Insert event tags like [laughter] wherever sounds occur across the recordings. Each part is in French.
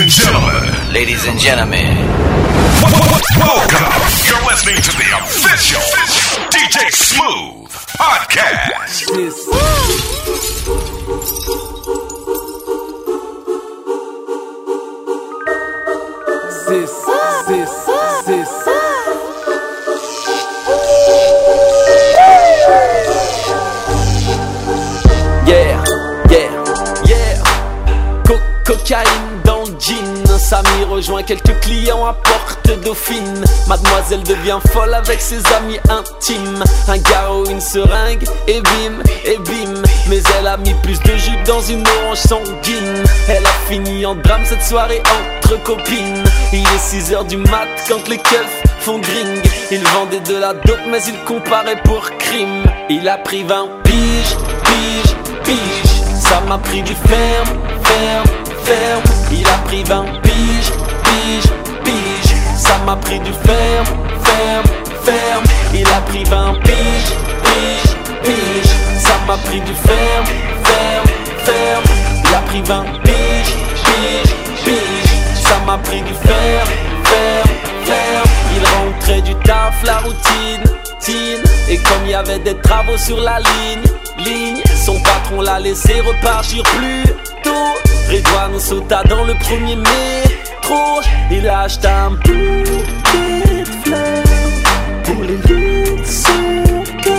and gentlemen. Ladies and gentlemen. Welcome. You're listening to the official DJ Smooth podcast. This, this, this. Yeah, yeah, yeah. Co- cocaïne dans le jean. Samy rejoint quelques clients à Porte Dauphine. Mademoiselle devient folle avec ses amis intimes. Un garrot, une seringue, et bim, et bim. Mais elle a mis plus de jus dans une orange sanguine. Elle a fini en drame cette soirée entre copines. Il est 6 heures du mat quand les keufs font gring. Il vendait de la dope, mais il comparait pour crime. Il a pris 20 piges, piges, piges. Ça m'a pris du ferme, ferme, ferme. Il a pris 20 piges, piges, piges. Ça m'a pris du ferme, ferme, ferme. Il a pris 20 piges, piges, piges. Ça m'a pris du ferme, ferme, ferme. Il a pris 20 piges, piges, piges. Ça m'a pris du ferme, ferme, ferme. Il rentrait du taf, la routine, tine. Et comme il y avait des travaux sur la ligne, ligne, son patron l'a laissé repartir plus tôt. Redouane sauta dans le premier métro. Il a acheté un de fleurs pour les lieux de.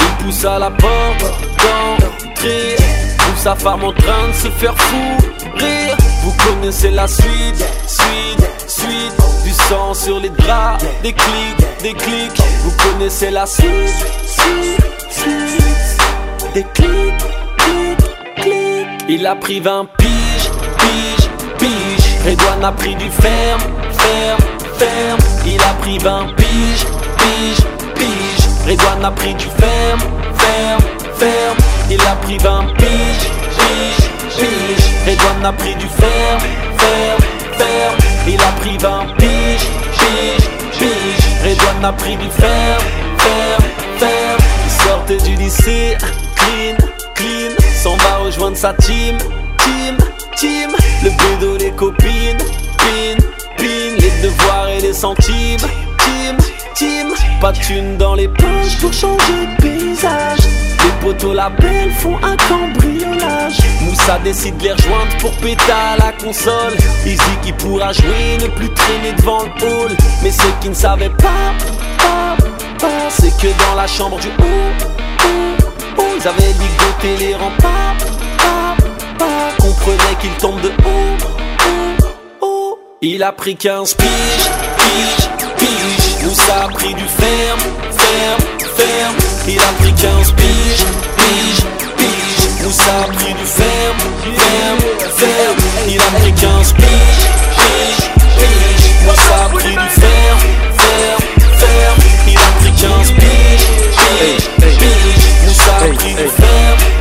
Il poussa la porte d'entrée. Trouve sa femme en train de se faire fou rire. Vous connaissez la suite, suite, suite. Du sang sur les draps, des clics, des clics. Vous connaissez la suite, suite, suite. Des clics, clics. Il a pris 20 piges, piges, piges. Redouane a pris du ferme, ferme, ferme. Il a pris 20 piges, piges, piges. Redouane a pris du ferme, ferme, ferme. Il a pris 20 piges, piges, piges. Redouane a pris du ferme, ferme, ferme. Il a pris 20 piges, piges, piges. Redouane a pris du ferme, ferme, ferme. Il sortait du lycée, clean. S'en va rejoindre sa team, team, team. Le bédo, les copines, pin, pin. Les devoirs et les centimes, team, team. Pas de thunes dans les poches pour changer de paysage. Les poteaux la belle font un cambriolage. Moussa décide de les rejoindre pour péter à la console. Dit qu'il pourra jouer, ne plus traîner devant le hall. Mais ce qu'il ne savait pas, pas, pas, c'est que dans la chambre du haut, ils avaient ligoté les remparts. Pas, pas, comprenait qu'il tombe de haut. Il a pris 15 piges, piges, piges. Moussa a pris du ferme, ferme, ferme. Il a pris 15 piges, piges, piges. Moussa a pris du ferme, ferme, ferme. Il a pris 15 piges, piges, piges. Moussa a pris du ferme, ferme, ferme. Il a pris 15 piges, piges, piges. Ferme, ferme, ferme.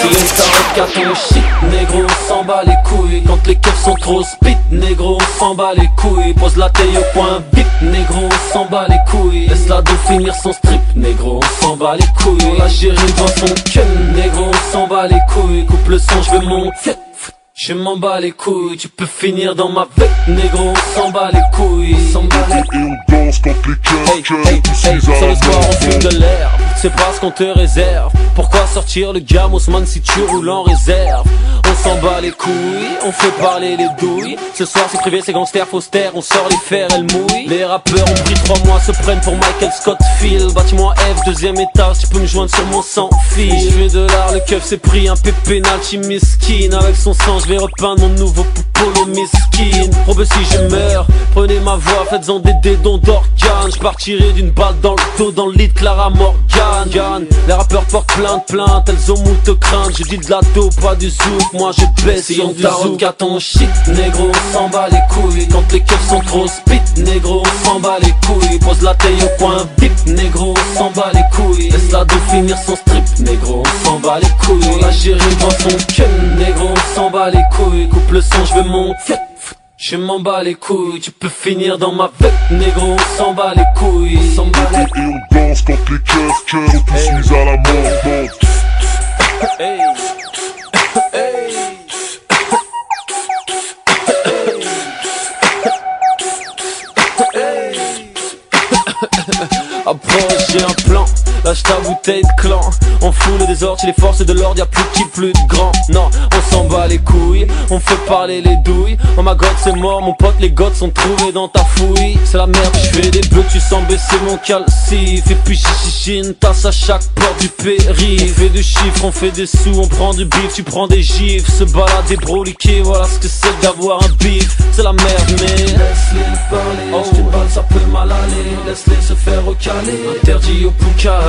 Si une carotte carton shit, négro, on s'en bat les couilles. Quand les keufs sont trop spit, négro, on s'en bat les couilles. Pose la taille au point bip, négro, on s'en bat les couilles Laisse la dos finir son strip, négro, on s'en bat les couilles. La gérer dans son cul, négro, on s'en bat les couilles. Coupe le son, je veux mon fiat je m'en bats les couilles, tu peux finir dans ma vête, négro, on s'en bat les couilles, on s'en bat les Et on danse quand les cœurs, Hey, hey, hey, sur le soir on fume de l'air. C'est pas ce qu'on te réserve. Pourquoi sortir le gamos man si tu roules en réserve? S'en bat les couilles, on fait parler les douilles. Ce soir c'est privé, c'est gangster, faustère On sort les fers, elle mouille Les rappeurs ont pris trois mois, se prennent pour Michael Scott Field Bâtiment F, deuxième étage, tu peux me joindre sur mon sans fil. Je fais de l'art, le keuf s'est pris un pépénalty miskin Avec son sang, je vais repeindre mon nouveau poupolo miskin Probe si je meurs, prenez ma voix, faites-en des dédons d'organes. Je partirai d'une balle dans le dos, dans le lit de Clara Morgan Gan. Les rappeurs portent plainte, plainte, elles ont moult crainte Je dis de la dope, pas du zouk, moi je baisse si on tarot qu'à ton shit Négro, on s'en bat les couilles. Quand les keufs sont trop spit Négro, on s'en bat les couilles. Pose la taille au coin bip Négro, on s'en bat les couilles. Laisse la dos finir son strip Négro, on s'en bat les couilles. On la dans son cul Négro, on s'en bat les couilles. Coupe le son, je veux mon je m'en bats les couilles, tu peux finir dans ma vête, négro, on s'en bat les couilles, on s'en bat les Et on danse quand les cœurs, cœurs poussent à la mort. Bouteille de clan. On fout le désordre chez les forces de l'ordre, y'a plus de petit, plus de grand Non, on s'en bat les couilles, on fait parler les douilles. Oh ma god c'est mort, mon pote les godes sont trouvés dans ta fouille. C'est la merde, je fais des bleus, tu sens baisser mon calcif Et puis chichichi, une tasse à chaque porte du périph' On fait des chiffres, on fait des sous, on prend du bif, tu prends des gifs Se balader broliquer, voilà ce que c'est d'avoir un bif. C'est la merde mais Laisse-les parler, oh. une balle ça peut mal aller. Laisse-les se faire interdit au pouca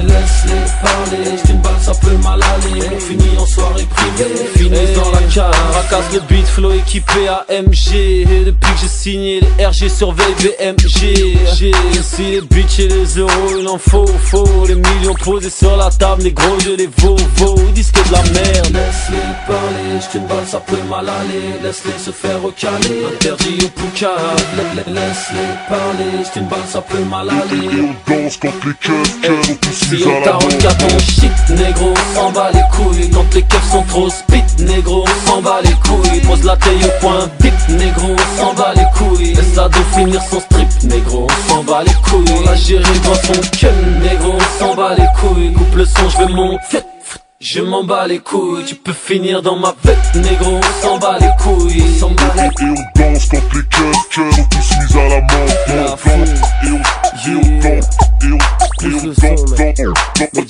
Laisse-les parler, une balle ça peut mal aller. On finit en soirée privée, finit dans la cave. Racasse le beat, flow équipé à MG Depuis que j'ai signé les RG surveille BMG J'ai aussi les bitches et les euros, il en faut, faut. Les millions posés sur la table, les gros je les vaux, vaux Disque de la merde. Laisse-les parler, j't'une balle ça peut mal aller. Laisse-les se faire recaler, interdit au pouca Laisse-les parler, j't'une balle ça peut mal aller on danse quand les keufs, keufs sont tous mis on à la qu'à ton shit, négro, on s'en bat les couilles. Quand les keufs sont trop spit, négro, on s'en bat les couilles. Pose la taille au point, bip, négro, on s'en bat les couilles. Laisse la finir son strip, négro, on s'en bat les couilles. La gérer dans son cul, négro, on s'en bat les couilles. Coupe le son, je vais monter je m'en bats les couilles, tu peux finir dans ma vête, négro, on s'en bat les couilles, on s'en bat les Et on danse quand les keufs sont tous mis à la On danse, foule. et on, et on danse, et on, et on danse, danse, et on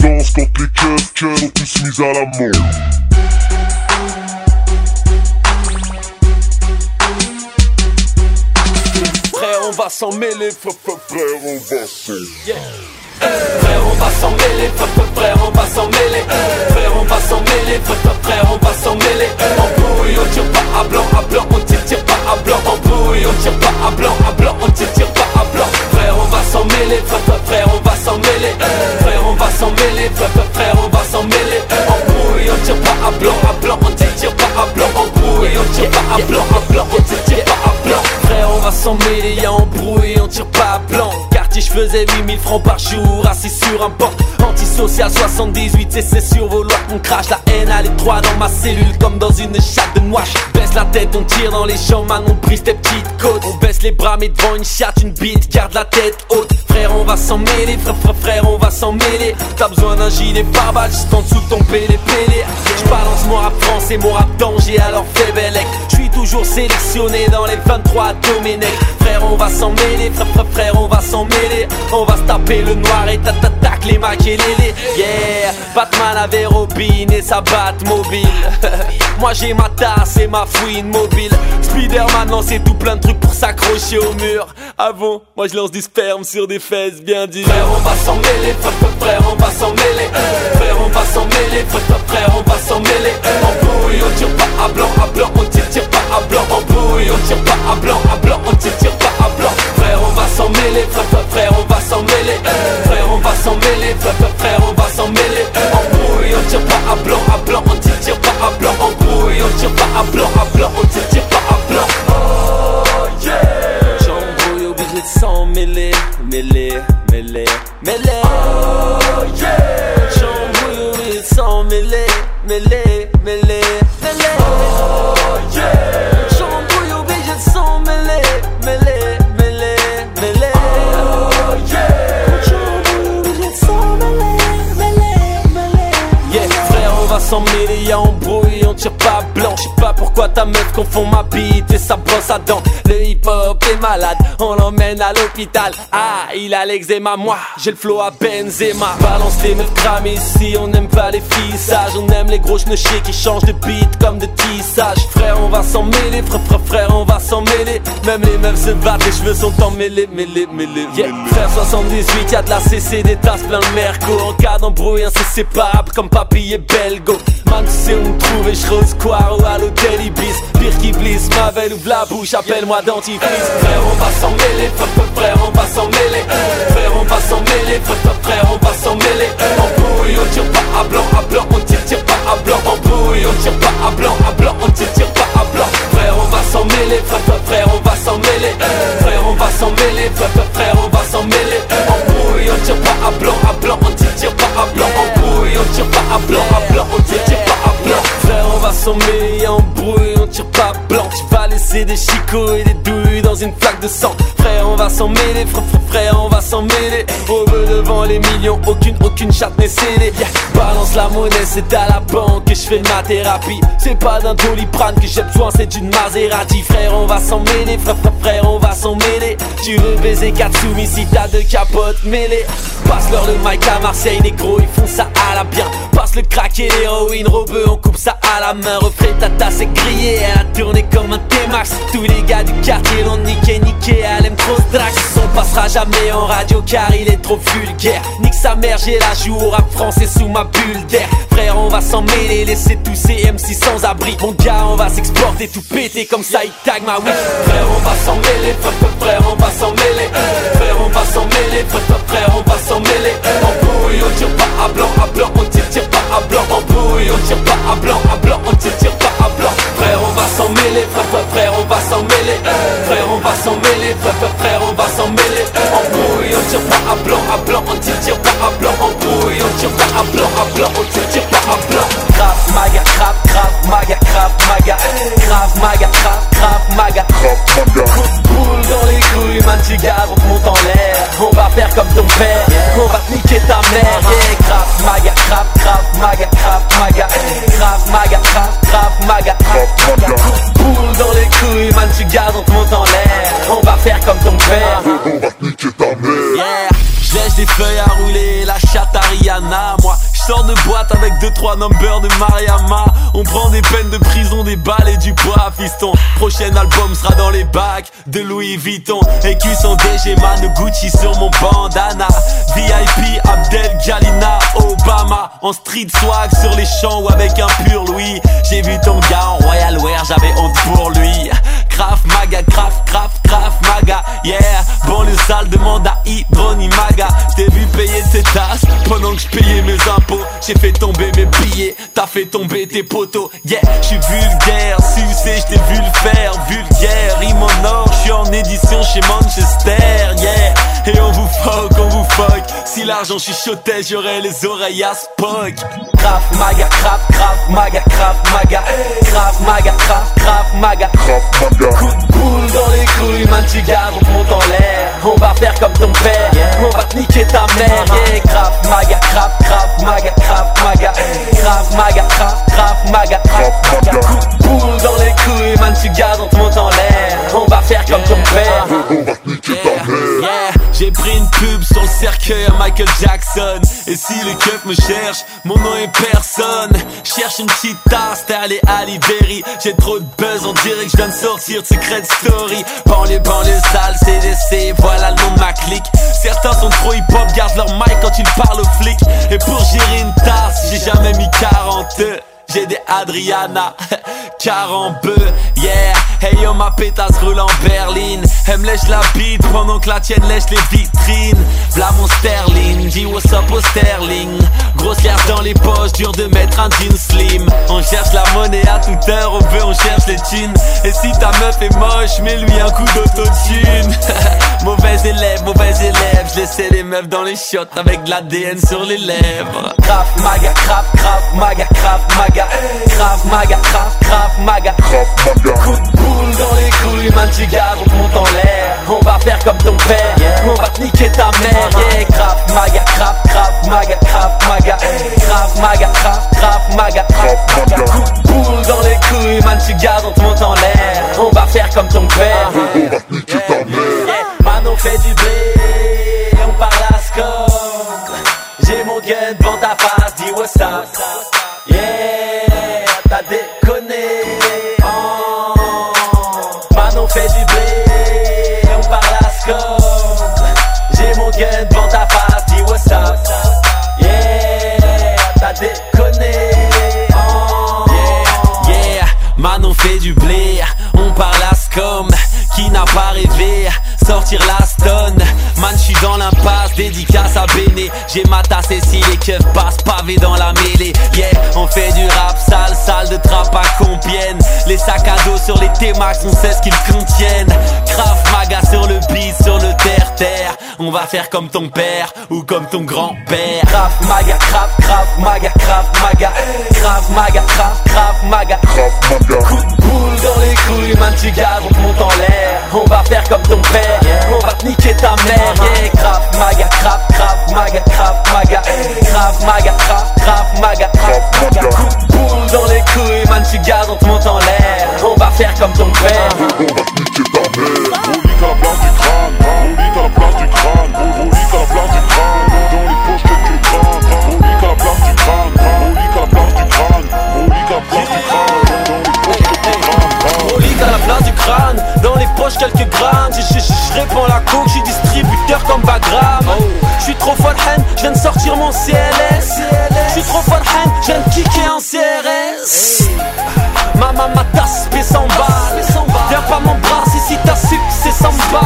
danse quand les tous mis à la mort on va s'en mêler, frère, frère, on va s'en Frère, on va s'en mêler, frère, on va s'en mêler. Frère, on va s'en mêler, frère, frère, on va s'en mêler. En bouille, on tire pas à blanc, à blanc, on tire, tire pas à blanc. En bouille, on tire pas à blanc, à blanc, on tire, tire pas à blanc. Frère, on va s'en mêler, frère, frère, on va s'en mêler. Frère, on va s'en mêler, frère, frère, on va s'en mêler. En bouille, on tire pas à blanc, à blanc, on tire, tire pas à blanc. En bouille, on tire pas à blanc, à blanc, on tire, tire. On va s'en mêler, y'a on tire pas à blanc. Quartier, je faisais 8000 francs par jour, assis sur un banc. Antisocial 78, et c'est sur vos lois qu'on crache. La haine à l'étroit dans ma cellule, comme dans une chatte de noix. Baisse la tête, on tire dans les champs, man, on brise tes petites côtes. On baisse les bras, mais devant une chatte, une bite, garde la tête haute. Frère, on va s'en mêler, frère, frère, frère, on va s'en mêler. T'as besoin d'un gilet pare-balles, juste en dessous de ton pélé pélé. J'balance mon rap français, mon rap danger, alors fais bellec. J'suis toujours sélectionné dans les 23 Domenech. Frère, on va s'en mêler, frère, frère, frère, on va s'en mêler. On va se taper le noir et tatatac les maquelélés. Yeah, Batman avait Robin et sa batte mobile. [laughs] Moi j'ai ma tasse et ma fouine mobile. Spider-Man lançait tout plein de trucs pour s'accrocher au mur. Avant, moi je lance du sperme sur des fesses bien dures. Frère, on va s'en mêler, frère, on va s'en mêler. Frère, on va s'en mêler, frère, frère, on va s'en mêler. En bouille, on tire pas à blanc, à blanc, on tire, tire pas à blanc. En bouille, on tire pas à blanc, à blanc, on tire, tire pas à blanc. On va s'en mêler, frère, frère, frère, on va s'en mêler. Frère, on va s'en mêler, frère, frère, confond ma bite et sa brosse à dents. Le hip hop est malade, on l'emmène à l'hôpital. Ah, il a l'eczéma, moi, j'ai le flow à Benzema. Balance les meufs cramées ici, on aime pas les filles sages. On aime les gros chenechés qui changent de beat comme de tissage. Frère, on va s'en mêler, frère, frère, frère, on va s'en mêler. Même les meufs se battent, les cheveux sont emmêlés, mêlés, mêlés. Yeah, frère 78, y'a de la CC, des tasses plein de merco. En cas d'embrouille, inséparable comme papy et belgo. Man, tu sais où me trouver, je square ou à l'hôtel Ibis. Pire qui blisse, ma veille ouvre la bouche, appelle-moi dentifrice. Frère, on va mêler, frère, frère, frère, on va s'en mêler. Frère, on va s'en mêler, frère, frère, frère, on va s'en mêler. En bouille, on tire pas à blanc, à blanc, on tire, tire pas à blanc. En bouille, on tire pas à blanc, à blanc, on tire, tire pas à blanc. Frère, on va s'en mêler, frère, frère, frère, on va s'en mêler. Frère, on va s'en mêler, frère, frère, frère, on va s'en mêler. En bouille, on tire pas à blanc, à blanc, on tire, tire pas à blanc. En bouille, on tire pas à blanc, à blanc, on tire, on va s'en mêler, en brouille, on tire pas blanc. Tu vas laisser des chicots et des douilles dans une flaque de sang. Frère on va s'en mêler, frère, frère on va s'en mêler. Au devant les millions, aucune, aucune chatte n'est scellée. Balance la monnaie, c'est à la banque que je fais ma thérapie. C'est pas d'un doliprane que j'ai besoin, c'est d'une Maserati. Frère on va s'en mêler, frère, frère, frère on va s'en mêler. Tu veux baiser Katsumi si t'as deux capotes mêlées. Passe-leur le mic à Marseille, négro, ils font ça à la bien. Passe le crack et l'héroïne, robeux, on coupe ça à la main Refrais ta tasse est grillée, elle a tourné comme un T-Max. Tous les gars du quartier l'ont niqué, niqué, elle aime trop Drax On passera jamais en radio car il est trop vulgaire. Nique sa mère, j'ai la joue au rap français sous ma bulle d'air. Frère, on va s'en mêler, laisser tous ces MC sans abri Mon gars, on va s'exporter, tout péter comme ça, il tag ma oui Frère, on va s'en mêler, frère, frère, on va s'en mêler. Frère, on va s'en mêler, frère, frère, on va s'en mêler. En tire pas à blanc, à blanc, on tire, tire pas à blanc En bouille, on tire pas à blanc, à blanc, on tire, tire pas à blanc. Frère, on va s'en mêler, frère, frère, on va s'en mêler Frère, on va s'en mêler, frère, frère, on va s'en mêler En bouille, on tire pas à blanc, à blanc, on tire, tire pas à blanc En bouille, on tire pas à blanc, à blanc, on tire, tire pas à blanc maga, grave, grave, maga, grave, maga. Grave, maga, grave, grave, maga. Coup de boule dans les couilles, man, tu gardes, on te monte en l'air. On va faire comme ton père, on va te niquer ta mère. Yeah, grave, maga, grave, grave, maga, grave, maga. Grave, maga, grave, grave, maga. Coup de boule dans les couilles, man, tu gardes, on te monte en l'air. On va faire comme ton père. On va te niquer ta mère. Yeah, je laisse des feuilles à rouler, la chatte à Rihanna, moi je sors de boîte avec 2-3 numbers de Mariama. On prend des peines de prison, des balles et du poids fiston. Prochain album sera dans les bacs de Louis Vuitton. Écu sans DG Man Gucci sur mon bandana. VIP Abdel Galina Obama. En street swag sur les champs ou avec un pur Louis. J'ai vu ton gars en Royal Wear, j'avais honte pour lui Graf maga, graf, graf, graf maga Yeah, bon le sale demande à Idroni maga. T'ai vu payer tes tasses? Pendant que je payais mes impôts J'ai fait tomber mes billets, t'as fait tomber tes poteaux Yeah, je suis vulgaire, sucé, je t'ai vu le faire. Vulgaire, rime en or, je suis en édition chez Manchester Yeah, et on vous fuck, on vous fuck. Si l'argent chuchotait, j'aurais les oreilles à Spock. Graf maga, graf, graf maga, graf maga Graf maga, graf, graf maga. Grave maga Coup de boule dans les couilles, man, tu gardes, on te monte en l'air. On va faire comme ton père, on va te niquer ta mère. Yeah, grave maga, grave, grave maga, grave maga. Grave maga, grave, grave maga Grave maga. Coup de boule dans les couilles, man, tu gardes, on te monte en l'air. On va faire comme ton père. On va te niquer ta mère. J'ai pris une pub sur le cercueil à Michael Jackson Et si les keufs me cherchent, mon nom est personne. Cherche une petite tasse, t'es allé à Libéry J'ai trop de buzz, on dirait que je viens de sortir de Secret Story. Banlieue, banlieue sale, CDC, voilà le nom de ma clique. Certains sont trop hip-hop, gardent leur mic quand ils parlent aux flics. Et pour gérer une tasse, j'ai jamais mis 40 j'ai des Adriana, [laughs] 40 bœufs, yeah. Hey yo ma pétasse roule en berline. Elle me lèche la bite pendant que la tienne lèche les vitrines. V'là mon sterling, dis what's up au sterling. Grosse carte dans les poches, dur de mettre un jean slim. On cherche la monnaie à toute heure, au veut on cherche les thunes. Et si ta meuf est moche, mets-lui un coup d'autotune. [laughs] Mauvais élève, mauvais élève Je laissais les meufs dans les chiottes avec de l'ADN sur les lèvres. Grave maga, grave, grave maga, grave maga Grave maga, grave, grave maga. Maga. Coup de boule dans les couilles, man, tu gardes, on te monte en l'air. On va faire comme ton père, on va te niquer ta mère. Yeah, grave maga, grave, grave maga, grave maga. Grave maga, grave, grave maga. Grave maga. Coup de boule dans les couilles, man, tu gardes, on te monte en l'air. On va faire comme ton père. On va te niquer ta mère. Yeah, Man, on fait du blé, on parle à scope J'ai mon gun devant ta face, dis what's up dédicace à Béné. J'ai ma tasse et si les keufs passent pavé dans la mêlée. Yeah, on fait du rap sale, sale de trappe à Compiègne. Les sacs à dos sur les T-Max, on sait ce qu'ils contiennent. Craft maga sur le beat, sur le On va faire comme ton père ou comme ton grand-père. Craft maga, craft, craft maga, craft maga. Craft maga, craft, craft maga. Coup de boule dans les couilles, man tu gaz, on te monte en l'air. On va faire comme ton père, on va te niquer ta mère. Yeah, maga, craft, craft maga, craft maga. Craft maga, craft, craft maga Coup de boule dans les couilles, man tu gaz, on te monte en l'air. On va faire comme ton père. On va te niquer ta mère quelques grammes. Je, je, répands la coke, je suis distributeur comme Bagram. Je suis trop haine, je viens de sortir mon CLS. Je suis trop haine, je viens de kicker en CRS. Ma ma ma tasse, paie 100 balles. Viens pas m'embrasser si ta sup c'est 100 balles.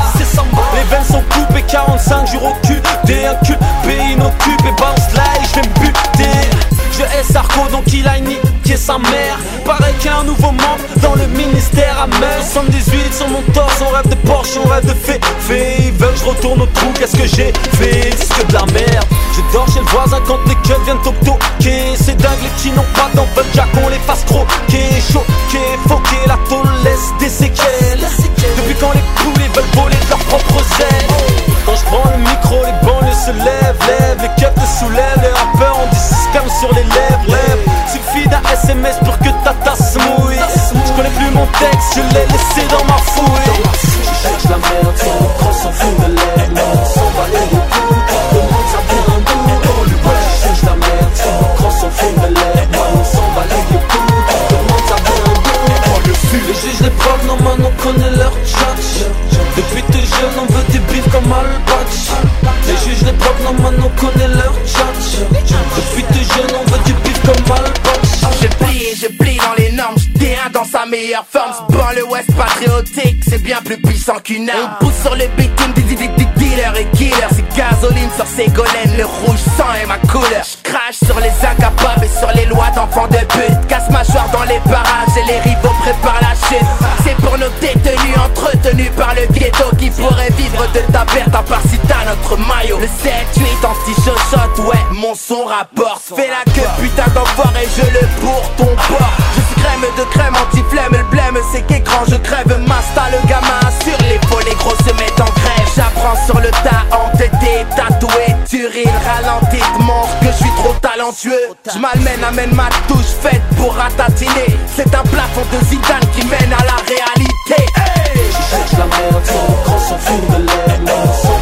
Les veines sont coupées, 45 jours au cul. T'es un cul, pays inoccupé, bounce là et je vais me buter. Je hais Sarko donc il a niqué sa mère. Pareil qu'un nouveau membre dans le ministère à mer. 78 sur mon torse, on rêve de Porsche, on rêve de fait Fait, ils veulent que je retourne au trou, qu'est-ce que j'ai fait? C'est que de la merde. Je dors chez le voisin quand les keufs viennent toquer. C'est dingue les petits n'ont pas d'en veulent déjà qu'on les fasse croquer. Choquer, foquer, la tôle laisse des séquelles. Depuis quand les poulets veulent voler de leurs propres ailes? Quand je prends le micro, les banlieues se lèvent, lèvent. Les keufs te soulèvent, les rappeurs ont du sperme sur les lèvres, lèvres Suffit d'un SMS pour que ta tasse mouille. Je connais plus mon texte, je l'ai laissé dans ma fouille. Je cherche la merde, son micro s'en fout de l'air On s'en meilleure forme. Ce le West patriotique, c'est bien plus puissant qu'une arme. On pousse sur le bitume des dealers et killers. C'est gasoline sur golems, le rouge sang est ma couleur. Je crache sur les incapables et sur les lois d'enfants de pute. Casse mâchoire dans les parages et les rivaux préparent la chute. C'est pour nos détenus entretenus par le ghetto qui pourraient vivre de ta perte t'as notre maillot. Le 7-8 anti-chochotte, ouais, mon son rapporte. Fais la queue, putain d'enfoiré, je le pour ton port. Je suis crème de crème, anti-flemme, le blême, c'est qu'écran, je crève. Masta, le gamin, sur l'épaule, les gros se mettent en grève. J'apprends sur le tas, entêté, tatoué, tu ris, ralenti, te que je suis trop talentueux. Je malmène, amène ma touche faite pour ratatiner. C'est un plafond de Zidane qui mène à la réalité. Hey cherche la merde, micro s'en fout de l'air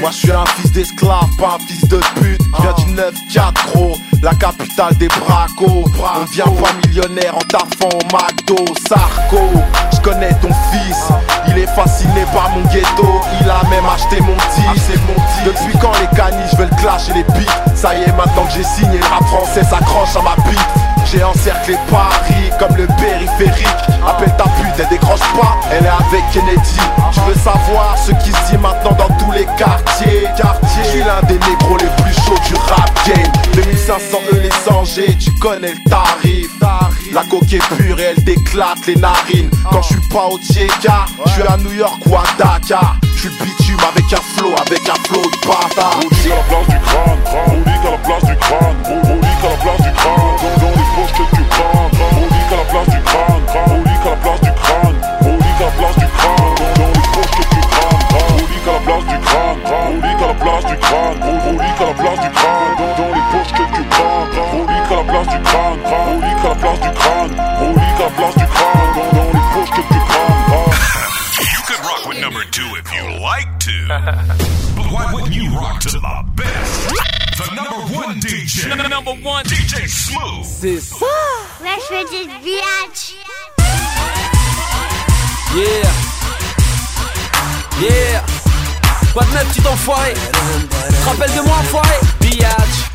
Moi je suis un fils d'esclave, pas un fils de pute. Je viens du 9-4 gros, la capitale des bracos. On devient pas millionnaire en taffant au McDo, Sarko. Je connais ton fils, il est fasciné par mon ghetto. Il a même acheté mon disque. Depuis quand les caniches veulent clasher les pics Ça y est, maintenant que j'ai signé, le rap français s'accroche à ma bite. J'ai encerclé Paris comme le périphérique. Appelle ta pute, elle décroche pas, elle est avec Kennedy. Je veux savoir ce qui se dit maintenant dans tous les quartiers. Je suis l'un des négros les plus chauds du rap game. 2500 E les 100 G, tu connais le tarif. La coque est pure et elle t'éclate les narines. Quand je suis pas au Tcheka, je suis à New York ou à Dakar. Je suis bitume avec un flow, avec un flow de bâtard. À la place du crâne, à la place du crâne, but why wouldn't you rock to the best? The number one DJ. The number one DJ Smooth. C'est ça. Wesh, je. Yeah. Yeah. Quoi de neuf petit enfoiré Te rappelles de moi enfoiré? Biatch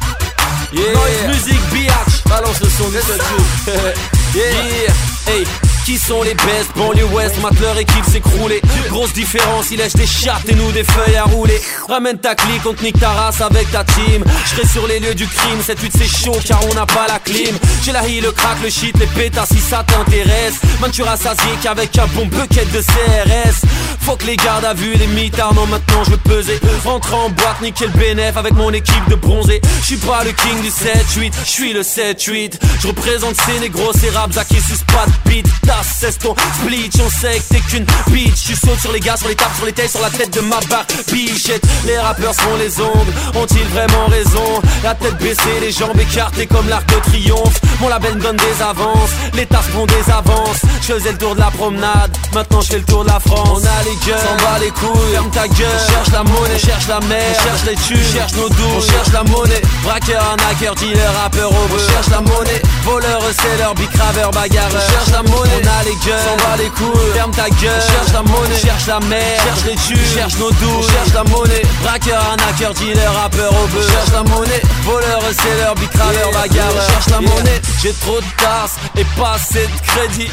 Yeah. Noise music biatch Balance le son de [laughs] Yeah. Hey qui sont les best Banlieue Ouest, mate leur équipe s'écrouler Grosse différence, ils lèchent des chartes et nous des feuilles à rouler. Ramène ta clique, on te nique ta race avec ta team. Je sur les lieux du crime, cette lutte c'est chaud car on n'a pas la clim. J'ai la hi, le crack, le shit, les pétasses si ça t'intéresse. Man tu rassasié qu'avec un bon bucket de CRS Faut que les gardes à vue, les mitards, non maintenant je veux peser. Rentre en boîte, niquer le bénéf avec mon équipe de bronzés. Je suis pas le king du 7-8, je suis le 7-8 Je représente ces négros, ces raps à qui suce pas de beat. Cesse ton split, on sait que t'es qu'une bitch. Tu sautes sur les gars, sur les tables, sur les têtes, sur la tête de ma barre Bichette, les rappeurs sont les ongles Ont-ils vraiment raison? La tête baissée, les jambes écartées comme l'arc de triomphe. Mon label me donne des avances, les tasses font des avances. Je faisais le tour de la promenade, maintenant je fais le tour de la France gueules, s'en bat les couilles, ferme ta gueule on Cherche la monnaie, cherche la mer, cherche les thunes, cherche nos doux, on cherche la monnaie Braqueur, arnaqueur, dealer, rappeur au on cherche la monnaie Voleur, seller, bicraveur, bagarreur, cherche la monnaie on a les gueules, s'en bat les couilles, ferme ta gueule Cherche la monnaie, cherche la mer, cherche les thunes, cherche nos doux, cherche la monnaie Braqueur, arnaqueur, dealer, rappeur au bœuf Cherche la monnaie, voleur, seller, bicraveur, bagarreur Cherche la monnaie, j'ai trop de tasses et pas assez de crédit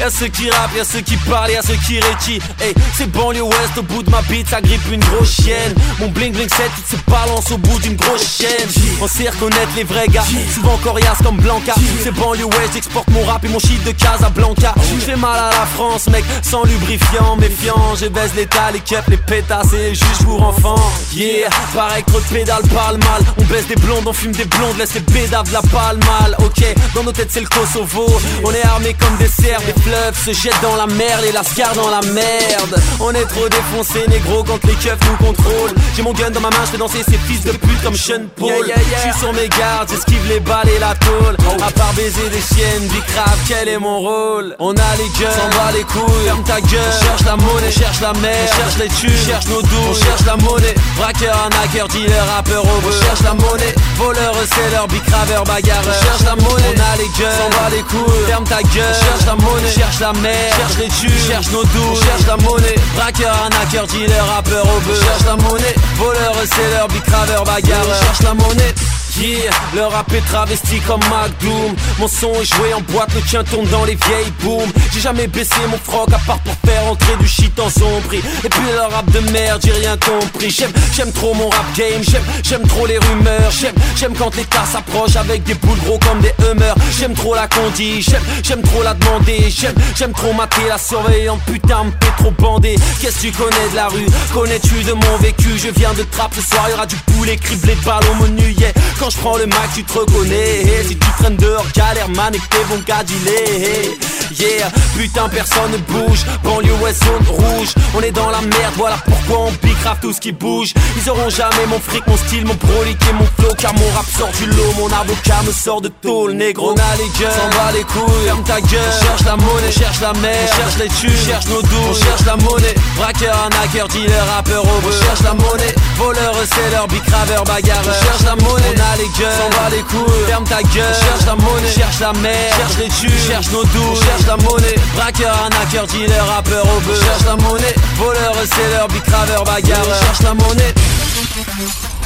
Y'a ceux qui rappent, y'a ceux qui parlent, y'a ceux qui rétient Hey, c'est banlieue ouest, au bout de ma bite, ça grippe une grosse chienne. Mon bling bling set, il se balance au bout d'une grosse chaîne. On sait reconnaître les vrais gars, souvent coriaces comme Blanca. C'est banlieue ouest, j'exporte mon rap et mon shit de Casablanca. Je fais mal à la France, mec, sans lubrifiant, méfiant. Je baise l'état, les keps, les pétasses et les pour enfants Yeah, pareil que trop de pédales parle mal. On baisse des blondes, on fume des blondes, laisse les bédaves la palle mal. Ok, dans nos têtes c'est le Kosovo. On est armés comme des cerfs, les fleuves se jettent dans la mer Les lascars dans la merde On est trop défoncés, négro, quand les keufs nous contrôlent. J'ai mon gun dans ma main, je fais danser ces fils de pute comme Sean Paul. Je suis sur mes gardes, j'esquive les balles et la tôle. À part baiser des chiennes, du crave, quel est mon rôle? On a les gueules, s'en bat les couilles, ferme ta gueule Cherche la monnaie, cherche la mer, cherche les thunes, cherche nos doux, on cherche la monnaie. Braqueur, arnaqueur, dealer, rappeur au cherche la monnaie, voleur, seller, bicraveur, bagarreur. Cherche la monnaie, on a les gueules, s'en bat les couilles, ferme ta gueule Cherche la monnaie, cherche la mer, cherche les thunes, cherche nos cherche la monnaie Braqueur, arnaqueur, dealer, rappeur au bœuf. Cherche la monnaie, voleur, seller, bicraveur, bagarreur. Cherche la monnaie Yeah, le rap est travesti comme McDoom Mon son est joué en boîte, le tien tourne dans les vieilles booms. J'ai jamais baissé mon froc à part pour faire entrer du shit en prix Et puis le rap de merde, j'ai rien compris. J'aime, j'aime trop mon rap game, j'aime, j'aime trop les rumeurs. J'aime, j'aime quand les tas s'approchent avec des boules gros comme des hummers. J'aime trop la condi, j'aime, j'aime trop la demander. J'aime, j'aime trop mater la surveillante, putain me trop bandé Qu'est-ce que tu connais de la rue? Connais-tu de mon vécu? Je viens de trappe, ce soir y'aura du poulet criblé de balles au menu yeah. Je prends le Mac, tu te reconnais. Si tu traînes dehors, galère, man, et que t'es bon dealer. Yeah, putain, personne ne bouge. Banlieue ouest, zone rouge. On est dans la merde, voilà pourquoi on bicrave tout ce qui bouge. Ils auront jamais mon fric, mon style, mon prolique mon flow. Car mon rap sort du lot, mon avocat me sort de tôle, négro. On a les gueules, s'en bat les couilles. Ferme ta gueule, cherche la monnaie, cherche la mer, cherche les thunes, cherche nos doux, on cherche la monnaie. Braqueur, arnaqueur, dealer, rappeur au bœuf. cherche la monnaie, voleur, seller, bicraveur, bagarreur. cherche la monnaie, les gueules, s'en bat les couilles. Ferme ta gueule, cherche la monnaie, cherche la mer, cherche les thunes, cherche nos doux, cherche la monnaie. Braqueur, arnaqueur, dealer, rappeur au bœuf. cherche la monnaie, voleur, seller, bicraveur, bagarreur. cherche la monnaie.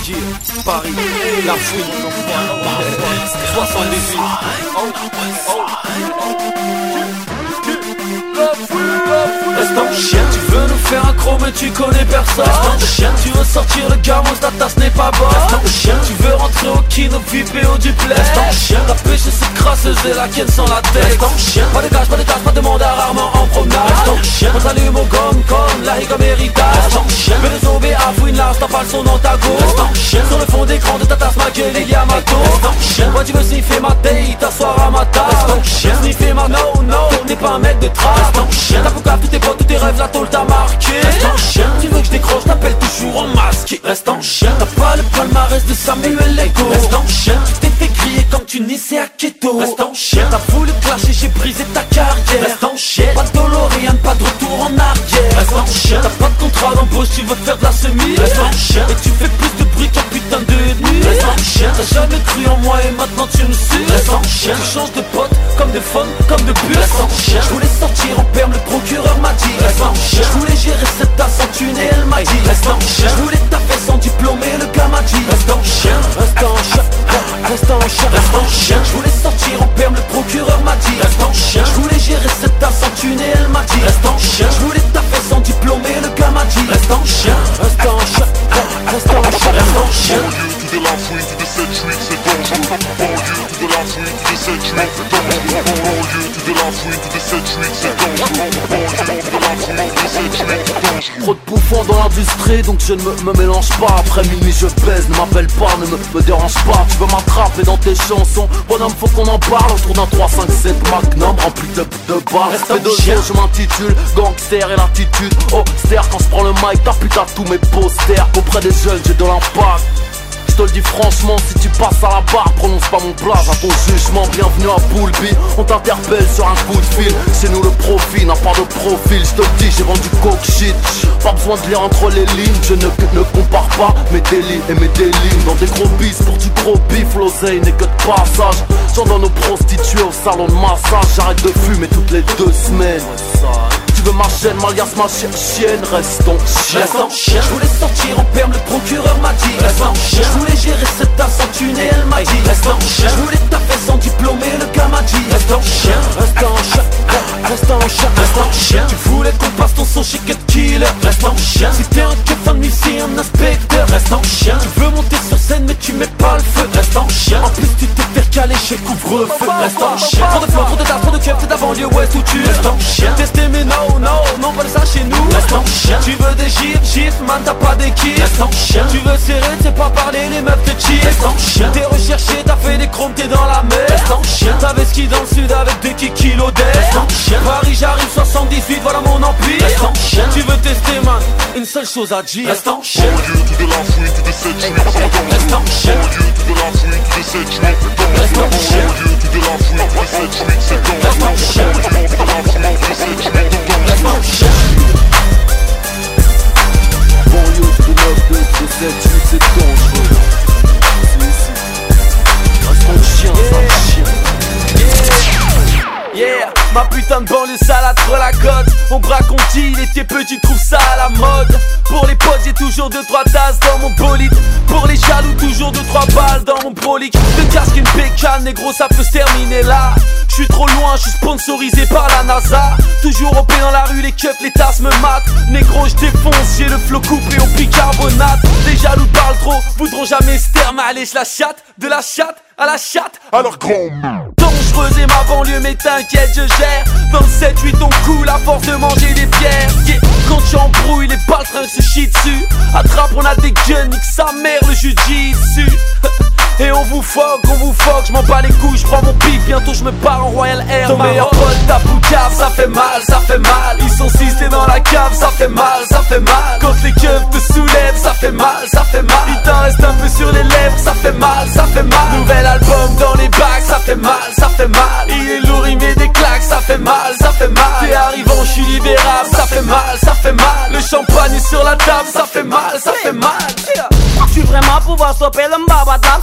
Yeah, Paris, la fouille, 78. [laughs] Reste en chien, tu veux nous faire un croc mais tu connais personne Reste en chien, tu veux sortir le gamin, ta tasse n'est pas bonne Reste en chien, tu veux rentrer au kino, VIP au duplex Reste en chien, la pêche c'est crasseuse et la ken sans la tête Reste en chien, pas de cash, pas de cash, pas de mandat rarement en promenade Reste en chien, on s'allume au gomme comme la comme héritage Reste en chien, mais les zombies à fouine là, t'as pas le son dans ta go Reste en chien, sur le fond d'écran de ta tasse ma gueule et Yamato Reste en chien, moi tu veux sniffer ma date, t'asseoir à ma table Reste en chien, sniffer ma no no, t'es pas un mec de trace chien, t'as tous tes potes, tous tes rêves, la tôle t'a marqué Reste en chien, tu veux que je décroche, t'appelles toujours en masque Reste en chien, t'as pas le palmarès de Samuel Ego Reste en chien, tu t'es fait griller comme tu naissais à Keto Reste en chien, t'as voulu clasher, j'ai brisé ta carrière Reste en chien, pas de DeLorean, pas de retour en arrière Reste en chien, t'as pas de contrat d'embauche, tu veux faire de la semi Reste en chien, et tu fais plus de bruit qu'un putain de nuit Reste en chien maintenant tu me suis Reste en chien Tu changes de pote comme de faune, comme de pur Reste en chien Je voulais sortir en le procureur m'a dit Reste en chien Je voulais gérer cette tasse sans thune et elle m'a dit Reste en chien Je voulais taper sans diplôme et le gars m'a dit Reste en chien Reste en chien Reste en chien Reste en chien Je voulais sortir en perme, le procureur m'a dit Reste en chien Je voulais gérer cette tasse sans thune et elle m'a dit Reste en chien Je voulais taper sans diplôme et le gars m'a dit Reste en chien Reste en chien Reste en chien Reste en chien to the last week to the street, c'est dangereux Banlieue to the c'est Trop de bouffons dans l'industrie donc je ne me, me mélange pas. Après minuit je baise, ne m'appelle pas, ne me, me dérange pas. Tu veux m'attraper dans tes chansons. Bonhomme faut qu'on en parle autour d'un 3-5-7 Magnum rempli de, de barres Respect de chien, je m'intitule Gangster et l'attitude Austère quand je prends le mic T'as putain tous mes posters. Auprès des jeunes j'ai de l'impact je te le dis franchement, si tu passes à la barre, prononce pas mon place à ton jugement. Bienvenue à Boulby, on t'interpelle sur un coup de fil. C'est nous le profil, n'a pas de profil. Je te le dis, j'ai vendu coke shit. Pas besoin de lire entre les lignes, je ne, ne compare pas mes délits et mes délits. Dans des gros bis pour du gros bif, l'oseille n'est que de passage. J'en donne aux prostituées au salon de massage. J'arrête de fumer toutes les deux semaines. Tu veux ma chaîne, m'alias ma chi- chienne, reste ton chien. Reste en chien. Je voulais sortir en perme, le procureur m'a dit Reste en chien. Je voulais gérer cette tasse sans thune et elle m'a dit Reste en chien. Je voulais taper sans diplôme et le gars m'a dit Reste en chien. Reste en chien. Reste en chien. Reste en chien. Tu voulais qu'on passe ton son chez Cut Killer. Reste en chien. Si t'es un keuf, un musée, un inspecteur. Reste en chien. Tu veux monter sur scène mais tu mets pas le feu. Reste en chien. En plus tu t'es fait caler chez couvre-feu. Reste en chien. Trop de flots, trop de tas, trop de keufs, t'es d'avant lieu ouest où tu Reste en chien. Tester mais non, non, non, pas ça chez nous. Reste en chien. Tu veux des gifs, gifs, man, t'as pas d'équipe. Reste en chien. Tu veux serrer, c'est pas parler, les meufs te cheat. Reste en chien. T'es recherché, t'as fait des chromes, t'es dans la mer. Reste en chien. T'avais ski dans le sud avec des kikis d'air. Reste en chien. Paris, j'arrive 78, voilà mon empire. Reste en chien. Tu veux tester, man, une seule chose à dire. Reste en chien. Banlieue to the last week to the set street, c'est dangereux Reste en chien. Banlieue to the last week to the set street, c'est dangereux Reste en chien. Banlieue to the last week to the set street, c'est dangereux Reste en chien. Banlieue to the last week to the chien. Banlieue de 9 2 de 7 8 c'est dangereux C'est chien Yeah, ma putain de banlieue salade sur la côte. On braque, on dit, il était petit, trouve ça à la mode. Pour les potes, j'ai toujours 2-3 tasses dans mon bolide. Pour les jaloux, toujours 2-3 balles dans mon prolique. De casque une pécane, négro, ça peut se terminer là. Je suis trop loin, je suis sponsorisé par la NASA. Toujours pied dans la rue, les keufs, les tasses me matent. Négro, je défonce, j'ai le flot coupé au bicarbonate. Les jaloux parlent trop, voudront jamais se terme. Allez, je la chatte, de la chatte à la chatte. Alors grand Dangereuse et ma banlieue mais t'inquiète je gère. 27-8 on coule à force de manger des pierres. Quand tu embrouilles les baltringues se chient dessus Attrape on a des guns nique sa mère le jujitsu [laughs] Et on vous foque, on vous foque, je m'en bats les couilles, je prends mon pif, bientôt je me pars en Royal Air Ton meilleur pote ta poucave, ça fait mal, ça fait mal Ils sont six t'es dans la cave, ça fait mal, ça fait mal Quand les keufs te soulèvent, ça fait mal, ça fait mal Il t'en reste un peu sur les lèvres, ça fait mal, ça fait mal Nouvel album dans les bacs, ça fait mal, ça fait mal Il est lourd, il met des claques, ça fait mal, ça fait mal T'es arrivant, je suis libérable, ça fait mal, ça fait mal Le champagne est sur la table, ça fait mal, ça fait mal Tu vraiment pouvoir stopper le mbaba de la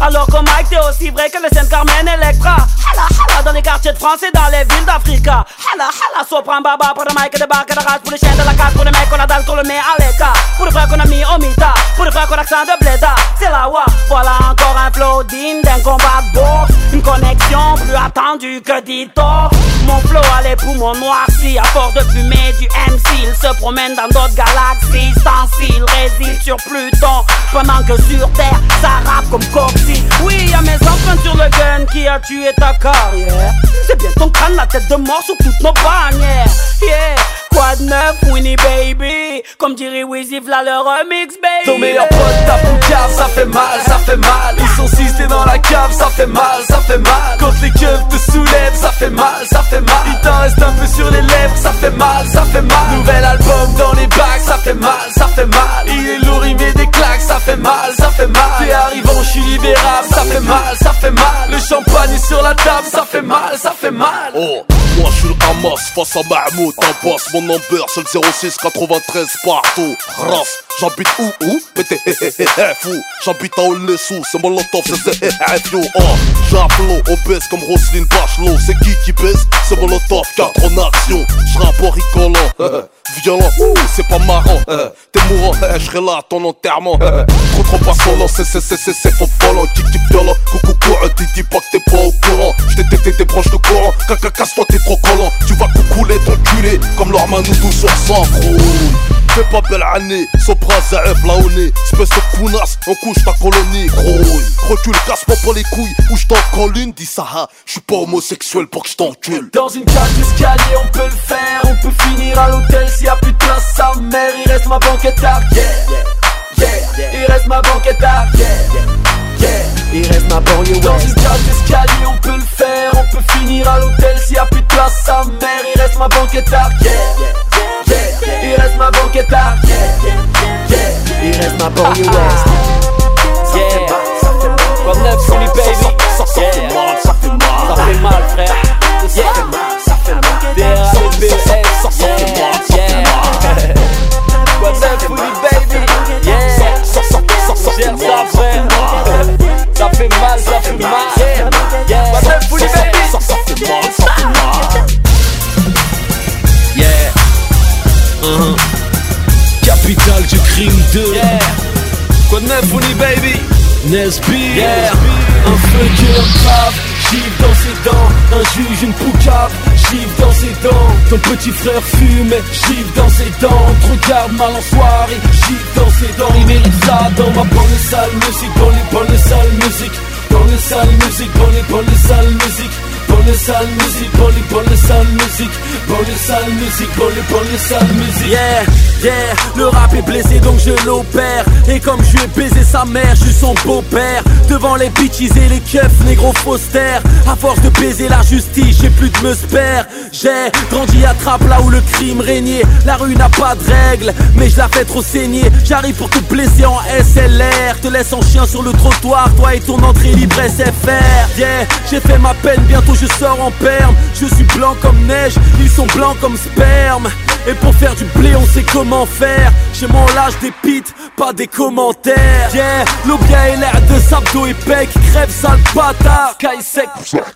Alors que Mike t'es aussi vrai que le Saint Carmen Electra. Hala hala. Dans les quartiers de France et dans les villes d'Africa Hala hala. Sopran baba pour le Mike débarque de race Pour les chiens de la case, pour les mecs qu'on a dalle, qu'on le met à l'écart Pour les frères qu'on a mis au mita Pour les frères qu'on a accent de bléda C'est la wa. Voilà encore un flow digne d'un combat de boxe. Une connexion plus attendue que Dito. Mon flow a les poumons noircis À force de fumer du MC Il se promène dans d'autres galaxies Sans s'il réside sur Pluton. Pendant que sur Terre ça rappe comme Coxy Oui y'a mes empreintes sur le gun qui a tué ta carrière C'est bien ton crâne la tête de mort sur toutes nos bannières Yeah Quoi de neuf Winnie baby Comme dirait Wizzy v'là le remix baby Ton meilleur pote ta poucave, ça fait mal, ça fait mal Ils sont six t'es dans la cave, ça fait mal, ça fait mal Quand les keufs te soulèvent, ça fait mal, ça fait mal Il t'en reste un peu sur les lèvres, ça fait mal, ça fait mal Nouvel album dans les bacs, ça fait mal, ça fait mal Il est lourd, il met des claques, ça fait mal, ça fait mal je suis libérable, ça fait mal, ça fait mal Le champagne Compagnie sur la table, ça fait mal, ça fait mal. Oh, moi je suis le Hamas face à Mahmoud en boss. Mon number c'est le 06 93 partout. Race, j'habite où où? Mais t'es [laughs] fou. J'habite à Olessou, c'est mon lotov, c'est yo. Oh, on baisse comme Roselyne Bachelot. C'est qui qui baisse? C'est mon lotov, 4 en action. J'rappe en rigolant. [laughs] Violent, c'est pas marrant. [laughs] T'es mourant, je serai là à ton enterrement. C'est c'est c'est c'est faux volant. Kick violent, coucou courant, tu dis pas que t'es pas au courant. J't'ai tété tes branches de courant, caca casse-toi t'es trop collant. Tu vas coucouler ton culé comme leur Manoudou sur sang Fais pas belle année, Sopra Zaef là au nez Espèce de counasse, on couche ta colonie. Grouille, recule, casse-moi pas les couilles. Ou je t'en colle une, dis ça hein. Je suis pas homosexuel pour que je t'encule Dans une cage d'escalier on peut le faire. On peut finir à l'hôtel s'il y a plus de place sa mère. Il reste ma banquette arrière yeah, yeah. Il reste ma banquette arrière yeah, Il reste ma banlieue Dans une cage d'escalier on peut le faire. On peut finir à l'hôtel s'il y a plus de place sa mère. Il reste ma banquette arrière Il reste ma banquette arrière Il reste ma banlieue ouest Yeah. Comme neuf sur les baby. Ça, fait mal, ça fait mal. Ça fait mal frère. Yeah. Ça fait mal. D-R-A-B-S Ça, fait mal, ça fait mal. Baby Gère mal, ça frère Ça fait mal, ça fait mal Yeah baby Ça, ça fait mal, ça fait mal Yeah. Uh-huh. Capitale du crime 2. Yeah Quoi de neuf baby? Nesby. Yeah. Un feu qui grave Givre dans ses dents. Un juge, une poucave. Givre dans ses dents. Ton petit frère fume. Givre dans ses dents. On te regarde mal en soirée. Givre dans ses dents. Il mérite ça dans ma bonne sale musique. Dans les bonnes salles musique. Dans les salles musique. Dans les bonnes salles musique Sale musique, bonne bonne sale musique, sale musique, bonne bonne sale musique. Yeah, yeah, le rap est blessé donc je l'opère. Et comme je lui ai baisé sa mère, je suis son beau-père. Devant les bitches et les keufs, négro faustère. À force de baiser la justice, j'ai plus de me spare. J'ai grandi à Trappe là où le crime régnait. La rue n'a pas de règles, mais je la fais trop saigner. J'arrive pour te blesser en SLR. Te laisse en chien sur le trottoir, toi et ton entrée libre SFR. Yeah, j'ai fait ma peine, bientôt je sors en perme. Je suis blanc comme neige, ils sont blancs comme sperme. Et pour faire du blé, on sait comment faire. Chez moi, lâche des pits, pas des commentaires. Yeah, l'obia est l'air de sabdo et pec. Crève, sale bâtard, caille sec.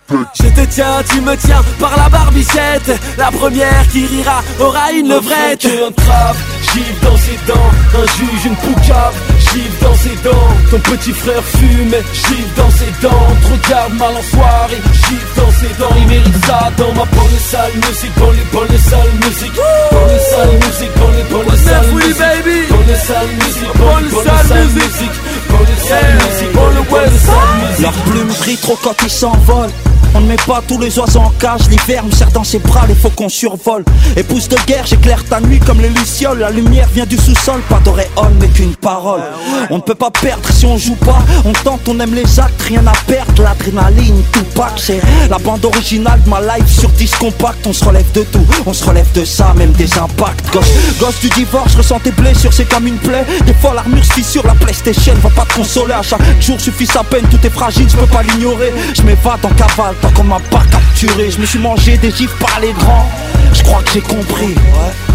Je te tiens, tu me tiens par la barbichette. La première qui rira aura une levrette. Un trap, givre dans ses dents. Un juge, une poucave, givre dans ses dents. Ton petit frère fume, givre dans ses dents. Te regarde mal en soirée, givre dans ses dents. Il mérite ça dans ma bonne sale musique, dans les bonnes salles musique. Bonne sale musique, bonne bonne sale musique. Bonne sale musique, bonne sale musique. Bonne sale musique, bonne west sale musique. Leur plume brille trop quand ils s'envolent. On ne met pas tous les oiseaux en cage, l'hiver me serre dans ses bras, les faucons survolent. Épouse de guerre, j'éclaire ta nuit comme les lucioles. La lumière vient du sous-sol, pas d'auréole, mais qu'une parole. On ne peut pas perdre si on joue pas. On tente, on aime les actes, rien à perdre. L'adrénaline, tout pack, c'est la bande originale de ma life sur disque compact. On se relève de tout, on se relève de ça, même des impacts. Gosse, gosse du divorce, ressens tes blessures, c'est comme une plaie. Des fois, l'armure se fissure, la PlayStation va pas te consoler. À chaque jour suffit sa peine, tout est fragile, je peux pas l'ignorer. Je m'évade en cavale, tant qu'on m'a pas capturé. Je me suis mangé des gifs par les grands. Je crois que j'ai compris.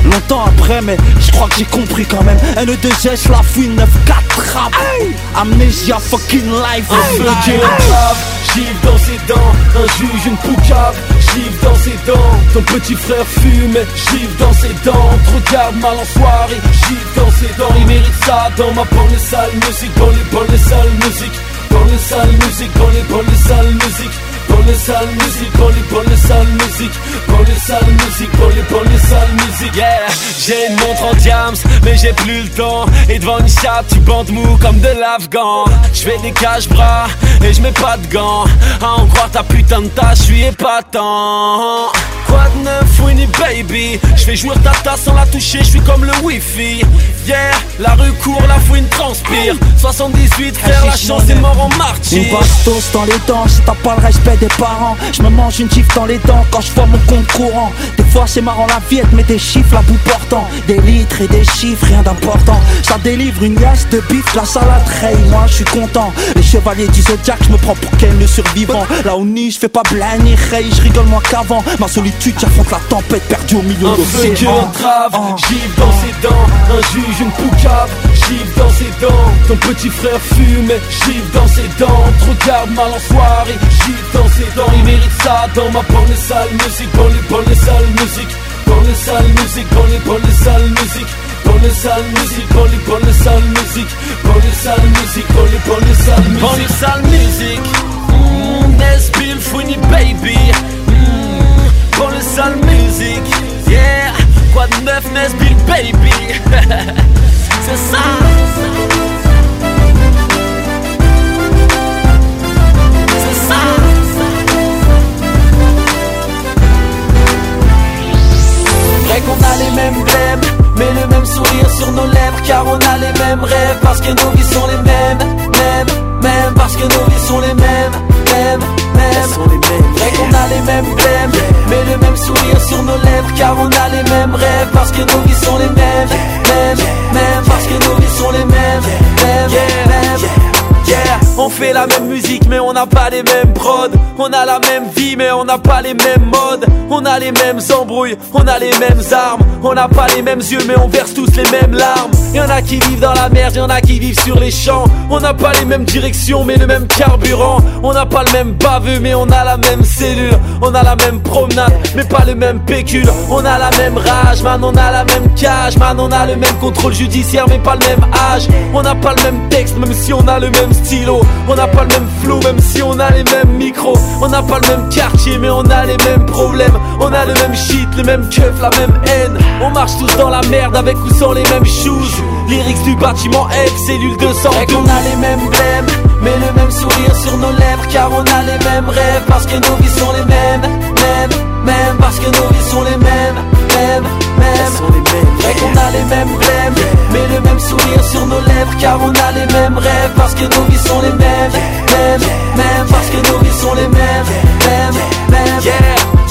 Longtemps après, mais je crois que j'ai compris quand même. N2S, la fouine 9-4 rap. Amnesia fucking life. Qui grave, givre dans ses dents, un juge, une poucave, givre dans ses dents, ton petit frère fume, givre dans ses dents, on te regarde mal en soirée, givre dans ses dents, il mérite ça dans ma bonne sale musique, dans les bonnes salles musique, dans les salles musique, dans les bonnes salles musique. Bonne sale musique, bonne bonne sale musique, bonne sale musique, bonne bonne sale musique. Yeah, j'ai une montre en diams, mais j'ai plus le temps. Et devant une chatte, tu bandes mou comme de l'afghan. Je fais des cache-bras et je mets pas de gants. À en croire ta putain de tâche, je suis épatant. Quoi de neuf, Winnie baby. Je fais jouer ta tasse sans la toucher, je suis comme le wifi. Yeah, la rue court, la fouine transpire. 78 frère, la chance est mort en Une martyr bastos dans les dents, si t'as pas le respect des parents. Je me mange une gifle dans les dents quand je vois mon compte courant. Des fois c'est marrant la vie, elle met des chiffres à bout portant. Des litres et des chiffres, rien d'important. Ça délivre une liasse de bif, la salade Ray, moi je suis content. Les chevaliers du Zodiac, je me prends pour quel le survivant. Là où ni je fais pas blagner Ray, je rigole moins qu'avant. Ma solitude, j'affronte la tempête perdue au milieu Un de l'océan. Entrave, Oh. gifle dans ses dents Un juge, une poucave, gifle dans ses dents. Ton petit frère fume, gifle dans ses dents. Trop garde mal en soirée, gifle dans ses dents. Il mérite ça dans ma bonne sale musique Dans les bonnes sales musiques. Dans les sales musiques, dans les bonnes sales musiques. Dans les salles musique, dans les bonnes salles musique Dans les salles musique, dans les bonnes salles musique Dans les salles musique Mmm, Nesbill, Fouini Baby Dans les salles musique. Yeah, quoi de neuf Nesbill Baby? [laughs] C'est ça. C'est ça. Vrai qu'on a les mêmes blèmes, mais le même sourire sur nos lèvres, car on a les mêmes rêves, parce que nos vies sont les mêmes, mêmes, mêmes, parce que nos vies sont les mêmes, mêmes, mêmes. Vrai qu'on a les mêmes blèmes, mais le même sourire sur nos lèvres, car on a les mêmes rêves, parce que nos vies sont les mêmes, mêmes, mêmes, parce que nos vies sont les mêmes, mêmes, mêmes. On fait la même musique mais on n'a pas les mêmes prods. On a la même vie mais on n'a pas les mêmes modes. On a les mêmes embrouilles, on a les mêmes armes. On n'a pas les mêmes yeux mais on verse tous les mêmes larmes. Y'en a qui vivent dans la merde, y'en a qui vivent sur les champs. On n'a pas les mêmes directions mais le même carburant. On n'a pas le même baveux mais on a la même cellule. On a la même promenade mais pas le même pécule. On a la même rage man, on a la même cage. Man, on a le même contrôle judiciaire mais pas le même âge. On n'a pas le même texte même si on a le même stylo On n'a pas le même flow même si on a les mêmes micros. On n'a pas le même quartier mais on a les mêmes problèmes. On a le même shit, les mêmes keufs, la même haine. On marche tous dans la merde avec ou sans les mêmes shoes. Lyrics du bâtiment F, cellule 200 Et qu'on a les mêmes blèmes mais le même sourire sur nos lèvres. Car on a les mêmes rêves Parce que nos vies sont les mêmes, mêmes, mêmes Parce que nos vies sont les mêmes, mêmes, mêmes. Vrai qu'on a les mêmes blèmes Mais le même sourire sur nos lèvres Car on a les mêmes rêves Parce que nos vies sont les mêmes, mêmes, mêmes Parce que nos vies sont les mêmes, mêmes, mêmes. Yeah,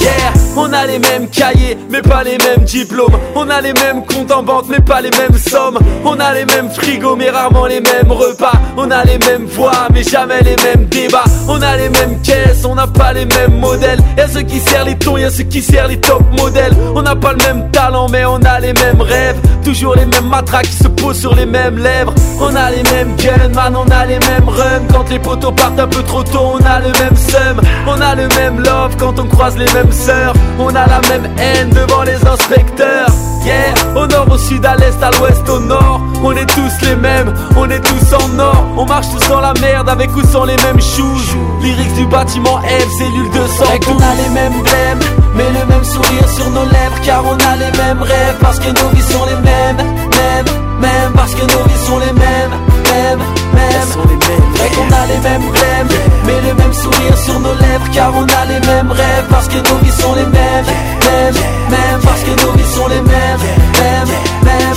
yeah on a les mêmes cahiers, mais pas les mêmes diplômes. On a les mêmes comptes en banque, mais pas les mêmes sommes. On a les mêmes frigos, mais rarement les mêmes repas. On a les mêmes voix, mais jamais les mêmes débats. On a les mêmes caisses, on n'a pas les mêmes modèles. Y'a ceux qui serrent les tons, y'a ceux qui serrent les top modèles. On n'a pas le même talent, mais on a les mêmes rêves. Toujours les mêmes matraques qui se posent sur les mêmes lèvres. On a les mêmes guns, man, on a les mêmes rums. Quand les poteaux partent un peu trop tôt, on a le même seum. On a le même love quand on croise les mêmes sœurs. On a la même haine devant les inspecteurs. Yeah, au nord, au sud, à l'est, à l'ouest, au nord. On est tous les mêmes, on est tous en or. On marche tous dans la merde avec ou sans les mêmes shoes. Lyrics du bâtiment F, cellule 200. Et qu'on a les mêmes blèmes, mais le même sourire sur nos lèvres. Car on a les mêmes rêves, parce que nos vies sont les mêmes, mêmes, mêmes. Parce que nos vies sont les mêmes, mêmes, mêmes. Vrai qu'on a les mêmes blèmes, mais le même sourire sur nos lèvres. Car on a les mêmes rêves, parce que nos vies sont les mêmes, mêmes, mêmes. Parce que nos vies sont les mêmes, mêmes, mêmes.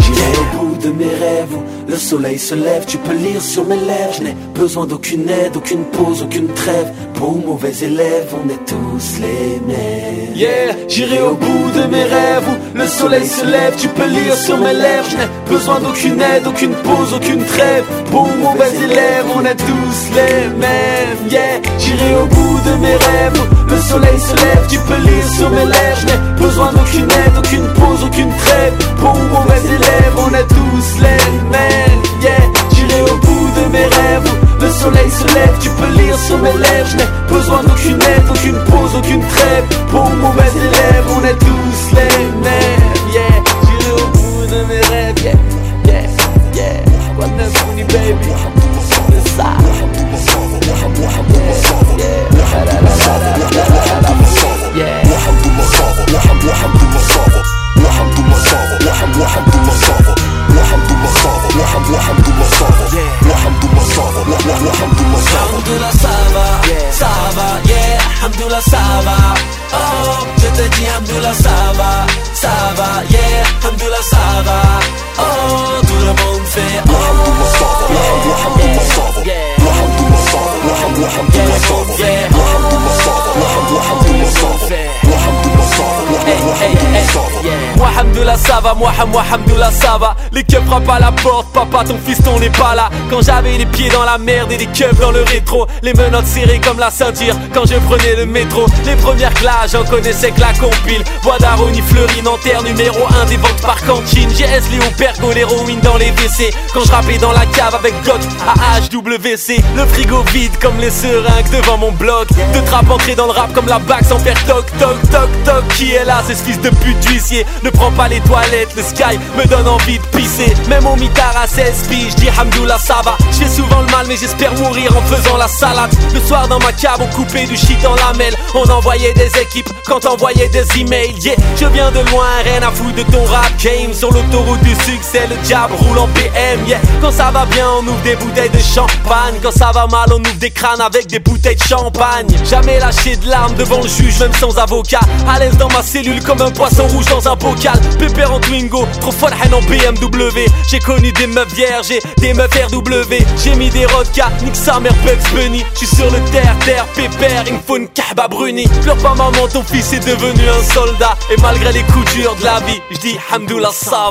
J'irai au bout de mes rêves le soleil se lève, tu peux lire sur mes lèvres. Je n'ai besoin d'aucune aide, aucune pause, aucune trêve. Ou mauvais élève, on est tous les mêmes. Yeah, j'irai au bout de mes rêves le soleil se lève, tu peux lire sur mes lèvres. Je besoin d'aucune aide, aucune pause, aucune trêve. Bon ou mauvais élève, on est tous les mêmes. Yeah, j'irai au bout de mes rêves le soleil se lève, tu peux lire sur mes lèvres. Je n'ai besoin d'aucune aide, aucune pause, aucune trêve. Bon ou mauvais élève, on est tous les mêmes. Yeah, soleil se lève, tu peux lire sur mes lèvres. Je n'ai besoin d'aucune aide, aucune pause, aucune trêve. Ou mauvais élève, on est tous les mêmes. Yeah, j'irai au bout de mes rêves. Yeah, yeah, yeah. What baby? Ça. Alhamdulillah ça va, ça va, yeah, Alhamdulillah ça va Oh, je te dis Alhamdulillah ça va, ça va, yeah, Alhamdulillah ça va Oh, tout le monde fait oh, yeah, yeah, yeah, yeah, Moi Hamdoullah ça va, Hamdoullah ça va. Les keufs frappent à la porte, papa ton fiston n'est pas là. Quand j'avais les pieds dans la merde et les keufs dans le rétro Les menottes serrées comme la ceinture quand je prenais le métro. Les premières classes j'en connaissais que la compile. Bois d'Aroni, Fleury, Nanterre, numéro 1 des ventes par cantine. GS, Léo, Pergo, l'héroïne dans les WC. Quand je rappais dans la cave avec Goth à HWC Le frigo vide comme les seringues devant mon bloc. De trap entré dans le rap comme la bague sans faire toc toc toc toc. Qui est là, c'est ce fils de pute d'huissier. Ne prends pas les toilettes, le sky me donne envie de pisser. Même au mitard à 16 piges, je dis Hamdoullah ça va. Je fais souvent le mal mais j'espère mourir en faisant la salade. Le soir dans ma cave on coupait du shit en lamelle On envoyait des équipes quand envoyait des emails. Yeah, je viens de loin, rien à foutre de ton rap game. Sur l'autoroute du succès, le diable roule en PM Yeah, quand ça va bien on ouvre des bouteilles de champagne. Quand ça va mal on ouvre des crânes avec des bouteilles de champagne. Jamais lâché de larmes devant le juge même sans avocat. À l'aise dans ma cellule comme un poisson rouge dans un bocal. Pépère en Twingo, trop folle en BMW J'ai connu des meufs vierges des meufs RW J'ai mis des rodkas, nique sa mère Bugs Bunny. J'suis sur le terre, terre, pépère, il me faut une kahba bruni. Pleure pas maman, ton fils est devenu un soldat. Et malgré les coups durs de la vie, j'dis Hamdoullah ça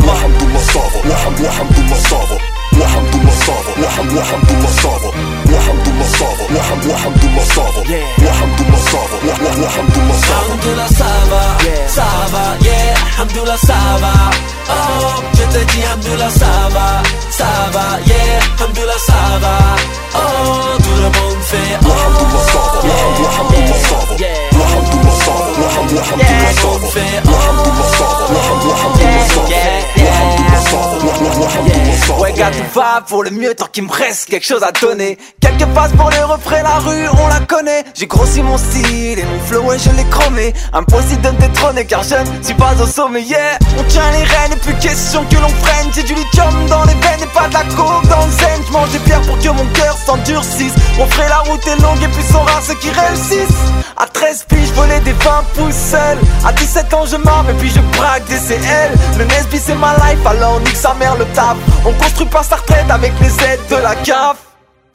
va Hamdoullah ça va, Wahamdoullah ça va Wahamdoullah ça va, Waham Wahamdoullah ça va Wahamdoullah ça va, Waham Wahamdoullah ça va Wahamdoullah ça va, Wah Wahamdoullah ça yeah Oh, je te dis Hamdoullah ça va, ça va, yeah Hamdoullah ça va. Oh, tout le monde fait oh ça va Ouais gars tout va pour le mieux tant qu'il me reste quelque chose à donner. Quelques passes pour les refrains, la rue on la connaît. J'ai grossi mon style et mon flow et je l'ai chromé. Impossible de me détrôner car je ne suis pas au sommet yeah. On tient les rênes plus question que l'on freine J'ai du lithium dans les veines et pas de la coke dans le zen. Je mange des pierres pour que mon cœur s'endurcisse. On ferait la route est longue et puis sont rares ceux qui réussissent. À 13 piges volais des 20 pouces seul À 17 ans je m'arme et puis je braque des CL Le Nesby c'est ma life alors nique sa mère le taf. On construit pas sa retraite avec les aides de la CAF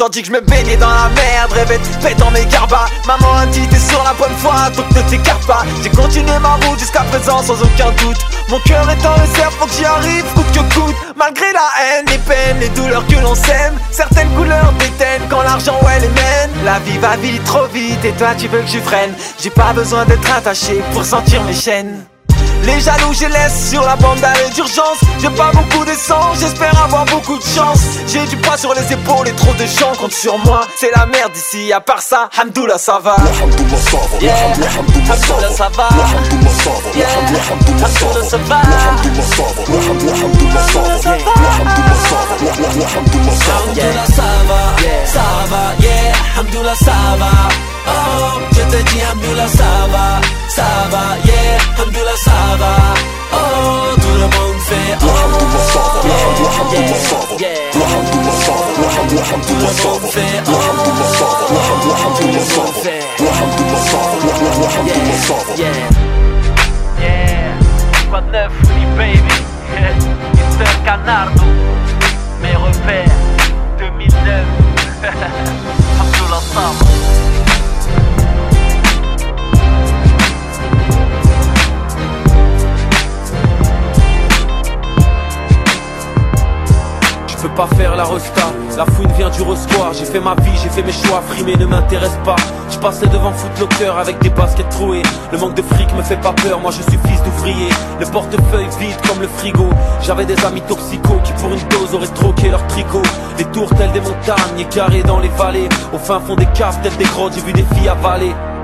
Tandis que je me baignais dans la merde, rêvais de pétant mes garbas Maman a dit t'es sur la bonne voie, donc ne t'écarte pas. J'ai continué ma route jusqu'à présent sans aucun doute. Mon cœur est en réserve, faut que j'y arrive, coûte que coûte. Malgré la haine, les peines, les douleurs que l'on sème Certaines couleurs déteignent quand l'argent ouais les mène La vie va vite, trop vite, et toi tu veux que je freine. J'ai pas besoin d'être attaché pour sentir mes chaînes les jaloux je laisse sur la bande d'arrêt d'urgence J'ai pas beaucoup d'essence, j'espère avoir beaucoup de chance J'ai du poids sur les épaules et trop de gens comptent sur moi C'est la merde ici, à part ça, Hamdoullah ça va Wahamdoullah ça va, Yeah. Wahamdoullah ça va Hamdoullah ça va Wahamdoullah ça va, Yeah. Ça va Hamdoullah ça va ça yeah ça Oh, je te dis Hamdoullah ça va, ça va, yeah Hamdoullah ça va Oh, tout le monde fait oh Wahamdoullah ça va, Wahamdoullah ça va Wahamdoullah ça va, Wahamdoullah ça va fait Wahamdoullah ça va, Wahamdoullah ça va Wahamdoullah ça va, Wahamdoullah ça va Yeah, quoi de neuf, Willy baby Mister Canardo Mes repères 2009 Abdullah Sama la fouine vient du ressoir J'ai fait ma vie, j'ai fait mes choix, frimer ne m'intéresse pas. Je passais devant Footlocker avec des baskets trouées. Le manque de fric me fait pas peur, moi je suis fils d'ouvrier. Le portefeuille vide comme le frigo. J'avais des amis toxicaux qui pour une dose auraient troqué leur tricot. Les tours telles des montagnes, égarées dans les vallées. Au fin fond des caves telles des grottes, j'ai vu des filles avaler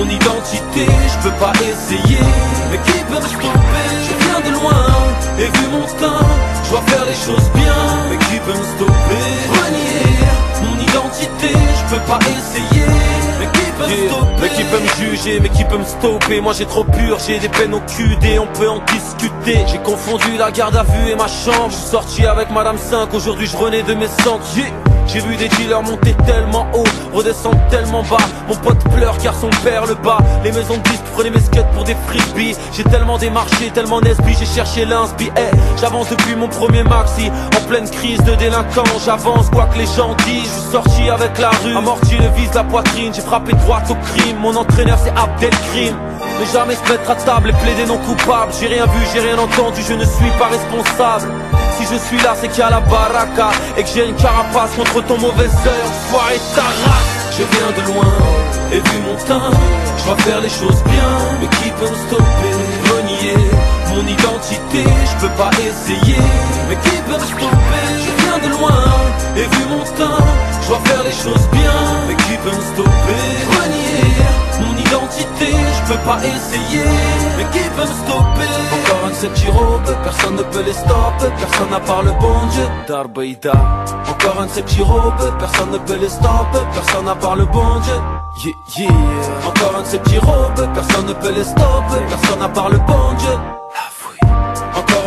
mon identité, je peux pas essayer, mais qui peut me stopper? Je viens de loin, et vu mon teint, je dois faire les choses bien, mais qui peut me stopper? Renier mon identité, je peux pas essayer, mais qui Yeah. Mais qui peut me juger, mais qui peut me stopper? Moi j'ai trop pur, j'ai des peines au QD, on peut en discuter. J'ai confondu la garde à vue et ma chambre. Je suis sorti avec Madame 5, aujourd'hui je renais de mes centres Yeah. J'ai vu des dealers monter tellement haut, redescendre tellement bas. Mon pote pleure car son père le bat. Les maisons de disques prenaient mes skates pour des frisbees J'ai tellement démarché, tellement nesbi, j'ai cherché l'inspi. Hey, J'avance depuis mon premier maxi, en pleine crise de délinquance J'avance quoi que les gens disent, je suis sorti avec la rue Amorti le vise la poitrine, j'ai frappé droite au crime. Mon entraîneur c'est Abdelkrim. Mais jamais se mettre à table et plaider non coupable J'ai rien vu, j'ai rien entendu, je ne suis pas responsable. Si je suis là c'est qu'il y a la baraka. Et que j'ai une carapace contre ton mauvais œil Enfoiré ta race Je viens de loin. Et vu mon teint Je dois faire les choses bien. Mais qui peut me stopper Renier mon identité Je peux pas essayer. Mais qui peut me stopper? Je viens de loin. Et vu mon teint Je dois faire les choses bien. Mais qui peut me stopper? Renier mon identité Je peux pas essayer. Mais qui peut me stopper? Encore un de ces petits robes Personne ne peut les stopper. Personne à part le bon Dieu Darbaïda. Encore un de ces petits robes Personne ne peut les stopper. Personne à part le bon Dieu. Yeah, yeah. Encore un de ces petits robes Personne ne peut les stopper. Personne à part le bon Dieu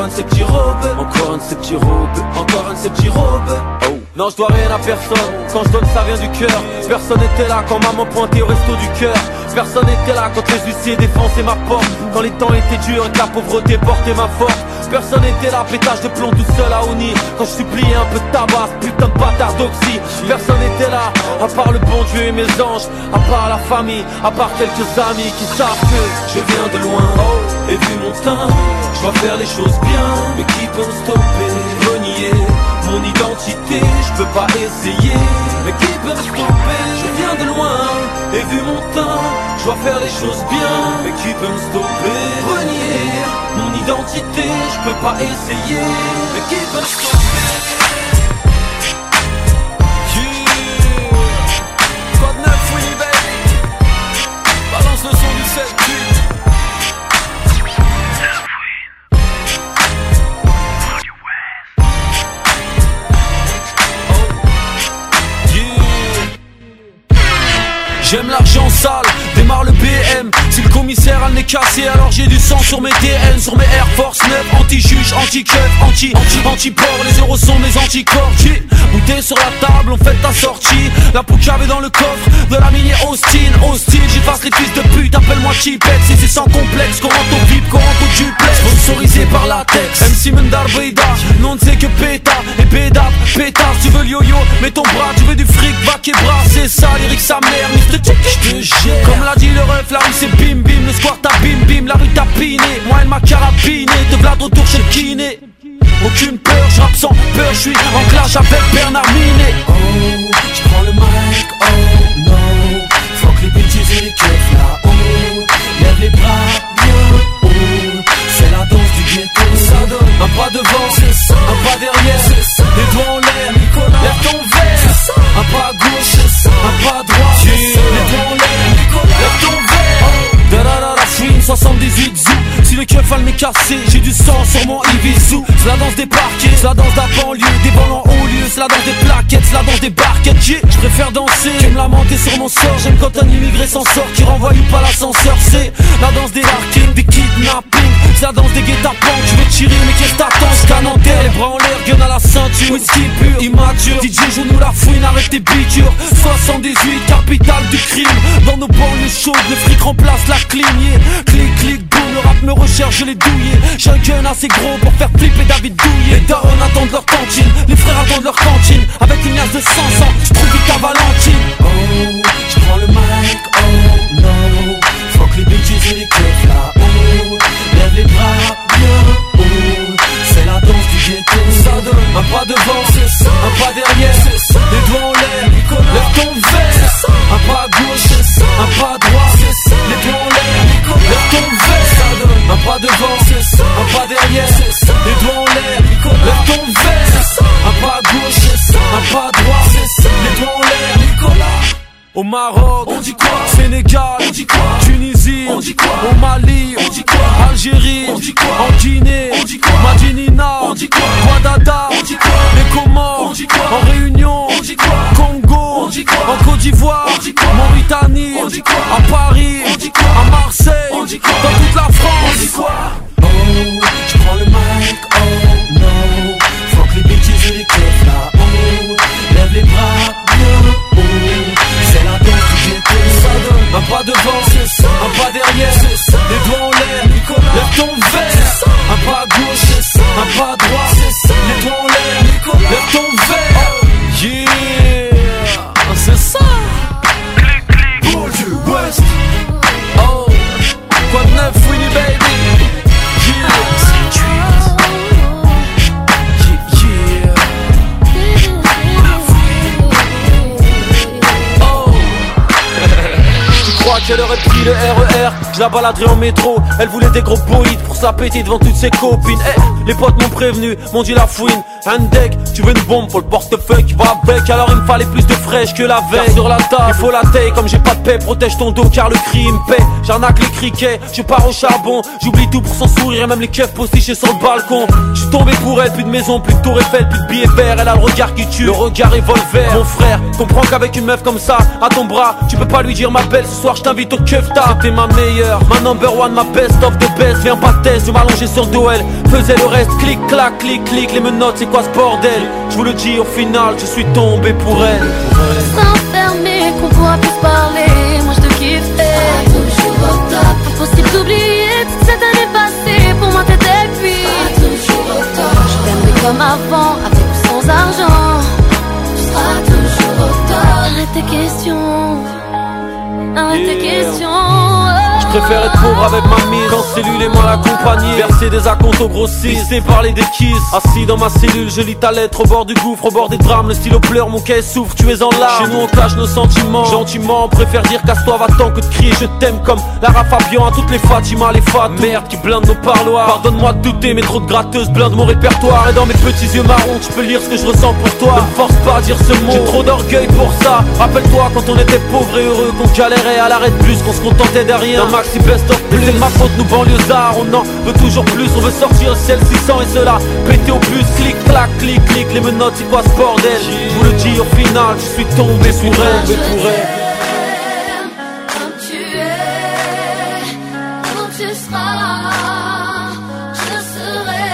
encore un de ces petits robes, encore un de ces petits robes, encore un de ces petits robes. Oh. Non, je dois rien à personne. Quand je donne, ça vient du cœur. Personne n'était là quand maman pointait au resto du cœur. Personne n'était là quand les huissiers défonçaient ma porte. Quand les temps étaient durs et que la pauvreté portait ma force. Personne n'était là, pétage de plomb tout seul à Oni. Quand je suppliais un peu de tabac, putain de bâtard d'oxy. Personne n'était là, à part le bon Dieu et mes anges. À part la famille, à part quelques amis qui savent que je viens de loin. Et vu mon teint, je dois faire les choses bien. Mais qui peut stopper? Mon identité, je peux pas essayer. Mais qui peut me stopper Je viens de loin et vu mon teint, je dois faire les choses bien. Mais qui peut me stopper? Renier mon identité, je peux pas essayer. Mais qui peut me stopper? Yeah. Code 9, oui, baby. Balance le son du 7 J'aime l'argent sale, démarre le BM Si le commissaire a le nez cassé alors j'ai du sang sur mes DN Sur mes Air Force 9, anti-juge, anti-keuf, anti Anti-port, les euros sont mes anticorps. Yeah. Bouteille sur la table, on fait ta sortie. La poucave est dans le coffre de la mini Austin Austin, j'efface les fils de pute, appelle-moi Chipette Si c'est sans complexe, rentre au VIP, rentre au duplex. Sponsorisé par Latex, MC Mendar Beida Non, c'est que péta, et pédap, pétasse Tu veux le yo-yo, mets ton bras, tu veux du fric, va et bras C'est ça, lyrique sa mère, Mr. Comme l'a dit le ref, la c'est bim bim Le bim bim, la rue t'a piné. Moi elle m'a carabiné, de retour chez le kiné. Aucune peur, je rappe sans peur, je suis en clash avec Bernard Minet. Oh, je prends le mic, oh non. Fuck les bitches et les keufs là-haut. Lève les bras, bien haut C'est la danse du ghetto. Ça donne un pas devant, un pas derrière. Les doigts en l'air, lève ton verre. Un pas à gauche, un pas à droite 78 cassé, j'ai du sang sur mon Ibizu C'est la danse des parquets, c'est la danse la banlieue. Des ballons haut lieu, c'est la danse des plaquettes. C'est la danse des barquettes, yeah. Je préfère danser. Que me lamenter sur mon sort. J'aime quand un immigré s'en sort, qui renvoie pas l'ascenseur. C'est la danse des larkings, des kidnappings C'est la danse des guet-apens, tu veux tirer mais qu'est-ce t'attends Scan en les bras en l'air, gun à la ceinture. Whisky pur, immature, DJ joue nous la fouine, arrête tes bitures 78, capitale du crime. Dans nos banlieues chaudes, le fric remplace la yeah. Clic, clic, boum, le rap me je l'ai douillé. J'ai un gun assez gros pour faire flipper David Douillet. Les darons attendent leur cantine, les frères attendent leur cantine. Avec une liasse de 500, je trouve ta Valentine Oh, je prends le mic, oh non. Fuck les bitches et les keufs là-haut Lève les bras, bien haut. C'est la danse du ghetto. Ça donne un pas devant, un pas derrière Les doigts en l'air, lève ton verre Un pas gauche, un pas à droite Un pas devant, un pas derrière Les doigts en l'air, lève ton verre. Un pas à gauche, un pas à droite Les doigts en l'air, Nicolas au Maroc, on dit quoi? Sénégal, on dit quoi? Tunisie, on dit quoi? Au Mali, on dit quoi? Algérie, on dit quoi? En Guinée, on dit quoi? Madinina, on dit quoi? Guadada, Comores, on dit quoi En Réunion, on dit quoi Congo, on dit quoi En Côte d'Ivoire, on dit quoi Mauritanie, On dit quoi À Paris, on dit quoi À Marseille, on dit quoi Dans toute la France, on dit quoi Oh, je prends le mic, oh no. Fuck les bitches et les keufs là, oh. Lève les bras, oh C'est la danse du ghetto. Un pas devant, un pas derrière. Les doigts en l'air, lève ton verre. Un pas à gauche, un pas à droite l'air, lève ton qu'elle aurait pris le RER Je la baladerai en métro. Elle voulait des gros boïdes pour sa petite devant toutes ses copines. Eh, les potes m'ont prévenu, m'ont dit la fouine. Un deck, tu veux une bombe, faut le portefeuille qui va avec. Alors il me fallait plus de fraîche que la veille. Sur la table, il faut la taille Comme j'ai pas de paix, protège ton dos car le crime paie. J'arnaque les criquets, je pars au charbon. J'oublie tout pour son sourire, même les keufs postichés sur le balcon. Je suis tombé pour elle, plus de maison, plus de tour Eiffel, plus de billets verts. Elle a le regard qui tue, le regard revolver Mon frère, comprends qu'avec une meuf comme ça, à ton bras Tu peux pas lui dire ma belle, ce soir je t'invite au kefta C'était ma meilleure, ma number one, ma best of the best Viens pas test, je m'allonger sur Doel Faisais le reste, clic, clac, clic, clic Les menottes, c'est quoi ce bordel? Je vous le dis, au final, je suis tombé pour elle S'enfermer, qu'on pourra plus parler. Moi je te kiffais. toujours au top. Impossible d'oublier toute cette année passée. Pour moi t'étais puis. toujours au top. Je t'aimerais comme avant, avec ou sans argent. Tu seras toujours au top. Arrête tes questions. Arrête tes questions. Préfère être pauvre avec ma mise. Quand cellule et moi l'accompagner Verser des acomptes au grossiste Et parler des kisses. Assis dans ma cellule je lis ta lettre au bord du gouffre Au bord des drames. Le stylo pleure mon cahier souffre Tu es en larmes. Chez nous on cache nos sentiments. Gentiment préfère dire casse-toi va-t'en que de crier. Je t'aime comme Lara Fabian à toutes les Fatima les fat Merde qui blinde nos parloirs. Pardonne-moi de douter mais trop de gratteuses blindent mon répertoire. Et dans mes petits yeux marrons tu peux lire ce que je ressens pour toi. Ne force pas à dire ce mot. J'ai trop d'orgueil pour ça. Rappelle-toi quand on était pauvres et heureux Qu'on galérait à l'arrêt de bus Qu'on se contentait de rien. Un maxi best of. Plus C'est ma faute nous banlieusards On en veut toujours plus On veut sortir le ciel 600 et cela. Péter au plus clic clac clic clic. Les menottes c'est quoi ce bordel? Je vous le dis au final Je suis tombé pour elle. Pour elle. Comme tu es, où tu seras, je serai.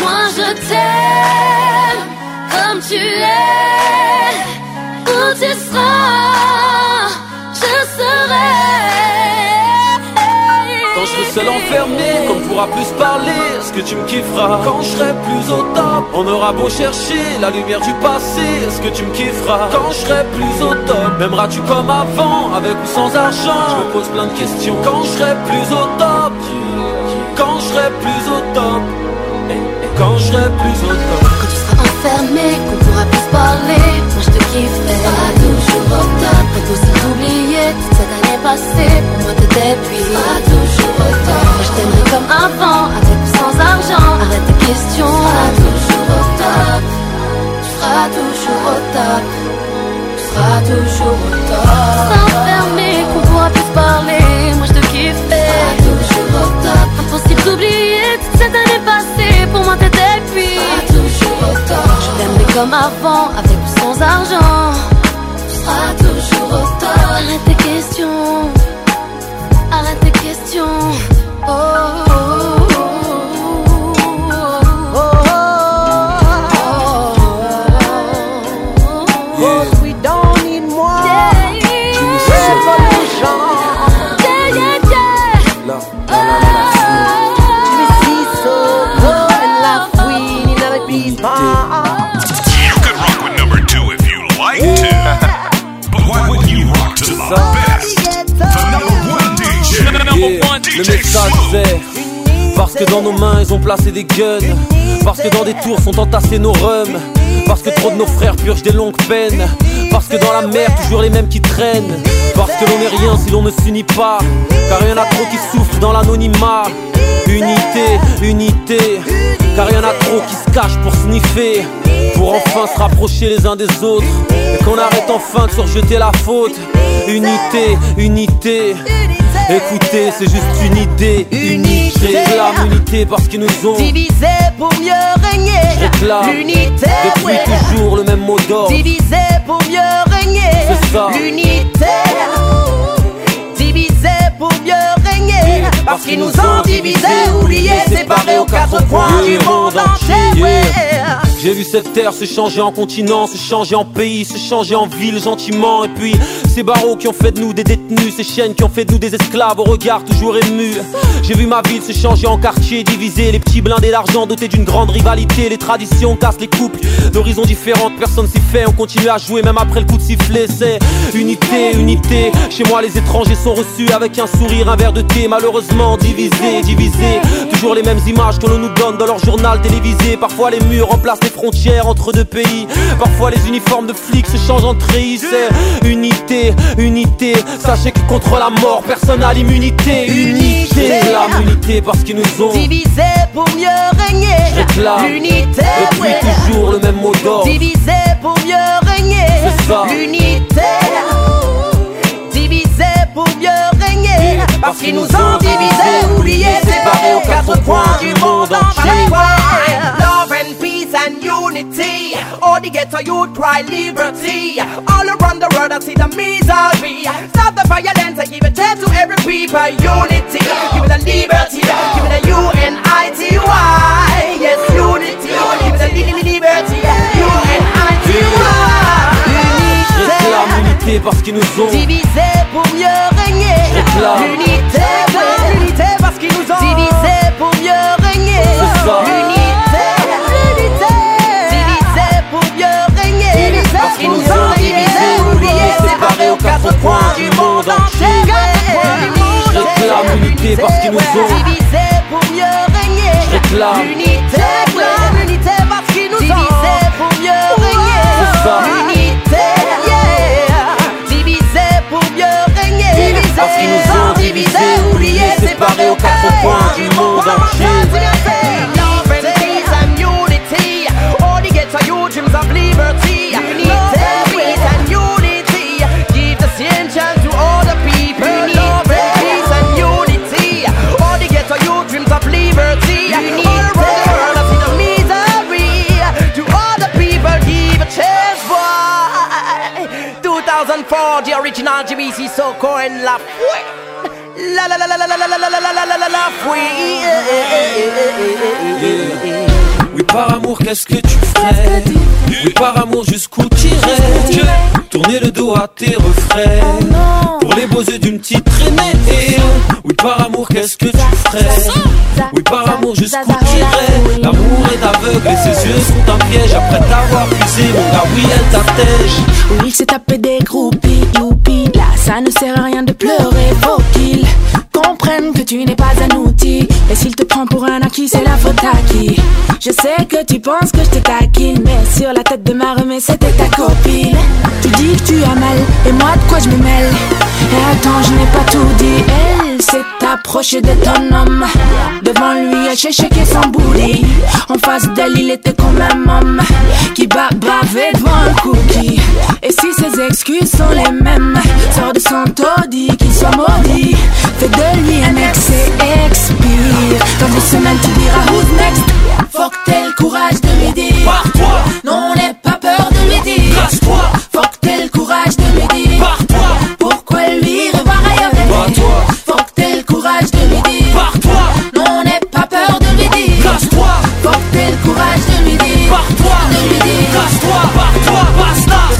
Moi je t'aime comme tu es, où tu seras, enfermé, qu'on pourra plus parler, est-ce que tu me kifferas Quand je serai plus au top, on aura beau chercher la lumière du passé, est-ce que tu me kifferas Quand je serai plus au top, m'aimeras-tu comme avant, avec ou sans argent? Je me pose plein de questions. Quand je serai plus au top, quand je serai plus au top, et, et quand je serai plus au top. Quand tu seras enfermé, qu'on pourra plus parler, moi je te kifferai. Pas toujours au top, impossible d'oublier toute cette année passée. Pour moi t'étais puis. Pas toujours au top. Je t'aimerais comme avant, avec ou sans argent. Arrête tes questions. Pas toujours au top. Tu seras toujours au top. Tu seras toujours au top. S'enfermer, qu'on pourra plus parler, moi je te kifferai. Pas toujours au top. Impossible d'oublier toute cette année passée. Pour moi t'étais puis. Pas toujours au top. Je t'aimerais comme avant, avec ou sans argent. Tu seras toujours au top. Arrête tes questions. Arrête tes questions. Oh, oh, oh, placé des guns. Parce que dans des tours sont entassés nos rums. Parce que trop de nos frères purgent des longues peines. Parce que dans la mer toujours les mêmes qui traînent. Parce que l'on n'est rien si l'on ne s'unit pas. Car il y a trop qui souffrent dans l'anonymat. Unité, unité. Car il y a trop qui se cachent pour sniffer. Pour enfin se rapprocher les uns des autres et qu'on arrête enfin de surjeter la faute. Unité, unité. Écoutez, c'est juste une idée. Unité. Je réclame l'unité parce qu'ils nous ont divisé pour mieux régner. Je réclame l'unité. Depuis toujours le même mot d'ordre. Divisé pour mieux régner. C'est ça. L'unité. Divisé pour mieux régner. Parce, qu'ils nous ont divisés, oubliés, séparés aux quatre coins du monde entier. J'ai vu cette terre se changer en continent, se changer en pays, se changer en ville gentiment. Et puis ces barreaux qui ont fait de nous des détenus, ces chiennes qui ont fait de nous des esclaves au regard toujours ému. J'ai vu ma ville se changer en quartier divisé, les petits blindés d'argent dotés d'une grande rivalité. Les traditions cassent les couples d'horizons différentes, personne s'y fait. On continue à jouer même après le coup de sifflet. C'est unité, unité. Chez moi, les étrangers sont reçus avec un sourire, un verre de thé. Malheureusement divisé, divisé. Toujours les mêmes images que l'on nous donne dans leur journal télévisé. Parfois les murs remplacent les frontières entre deux pays. Parfois les uniformes de flics se changent en treillis. C'est unité, unité. Sachez que contre la mort, personne n'a l'immunité. Unité, l'immunité parce qu'ils nous ont Divisés pour mieux régner. L'unité, depuis ouais. toujours le même mot d'ordre. Divisés pour mieux régner. C'est ça. L'unité. Divisés pour mieux régner. Parce qu'ils nous ont unity. All the ghetto youth cry liberty. All around the world I see the misery. Stop the violence and give a chance to every people. Unity. Give it a liberty. Give it a U-N-I-T-Y. Yes, unity. Give it a li- li- liberty. U-N-I-T-Y. Réclame l'unité parce qu'ils nous ont Divisés pour mieux régner. L'unité, l'unité parce qu'ils nous ont divisés pour mieux régner. C'est ça. L'unité, l'unité, du monde entier. Réclame l'unité parce qu'ils nous ont pour mieux régner. Réclame. L'unité, parce qu'ils nous ont divisés pour mieux régner. L'unité, pour mieux régner. Parce qu'ils nous ont divisés, oubliés, séparés aux quatre coins du monde entier. Love and peace and unity. Dreams of liberty. 2004, the original GBC Soko and La. La la la la la la la la la la la la la la Fouette. Oui par amour qu'est-ce que tu ferais Oui par amour jusqu'où t'irais Tourner le dos à tes refrains Pour les beaux yeux d'une petite traînée Oui par amour qu'est-ce que tu ferais Oui par amour jusqu'où t'irais L'amour est aveugle et ses yeux sont un piège Après t'avoir puisé mon gars oui elle t'attèche Oui, il s'est tapé des. Là, ça ne sert à rien de pleurer. Faut qu'il comprenne que tu n'es pas un outil? Et s'il te prend pour un acquis, c'est la faute à qui? Je sais que tu penses que je te taquine. Mais sur la tête de ma remise, c'était ta copine. Tu dis que tu as mal, et moi de quoi je me mêle? Et attends, je n'ai pas tout dit. Elle s'est approchée de ton homme. Devant lui, elle chéché son bouli. En face d'elle, il était comme un homme qui bavé devant un cookie. Et si ses excuses sont les mêmes, sors de son taudis, qu'il soit maudit. Fais de lui un ex et expire. Dans deux semaines, tu diras who's next? Faut que le courage de lui dire. Non, n'aie pas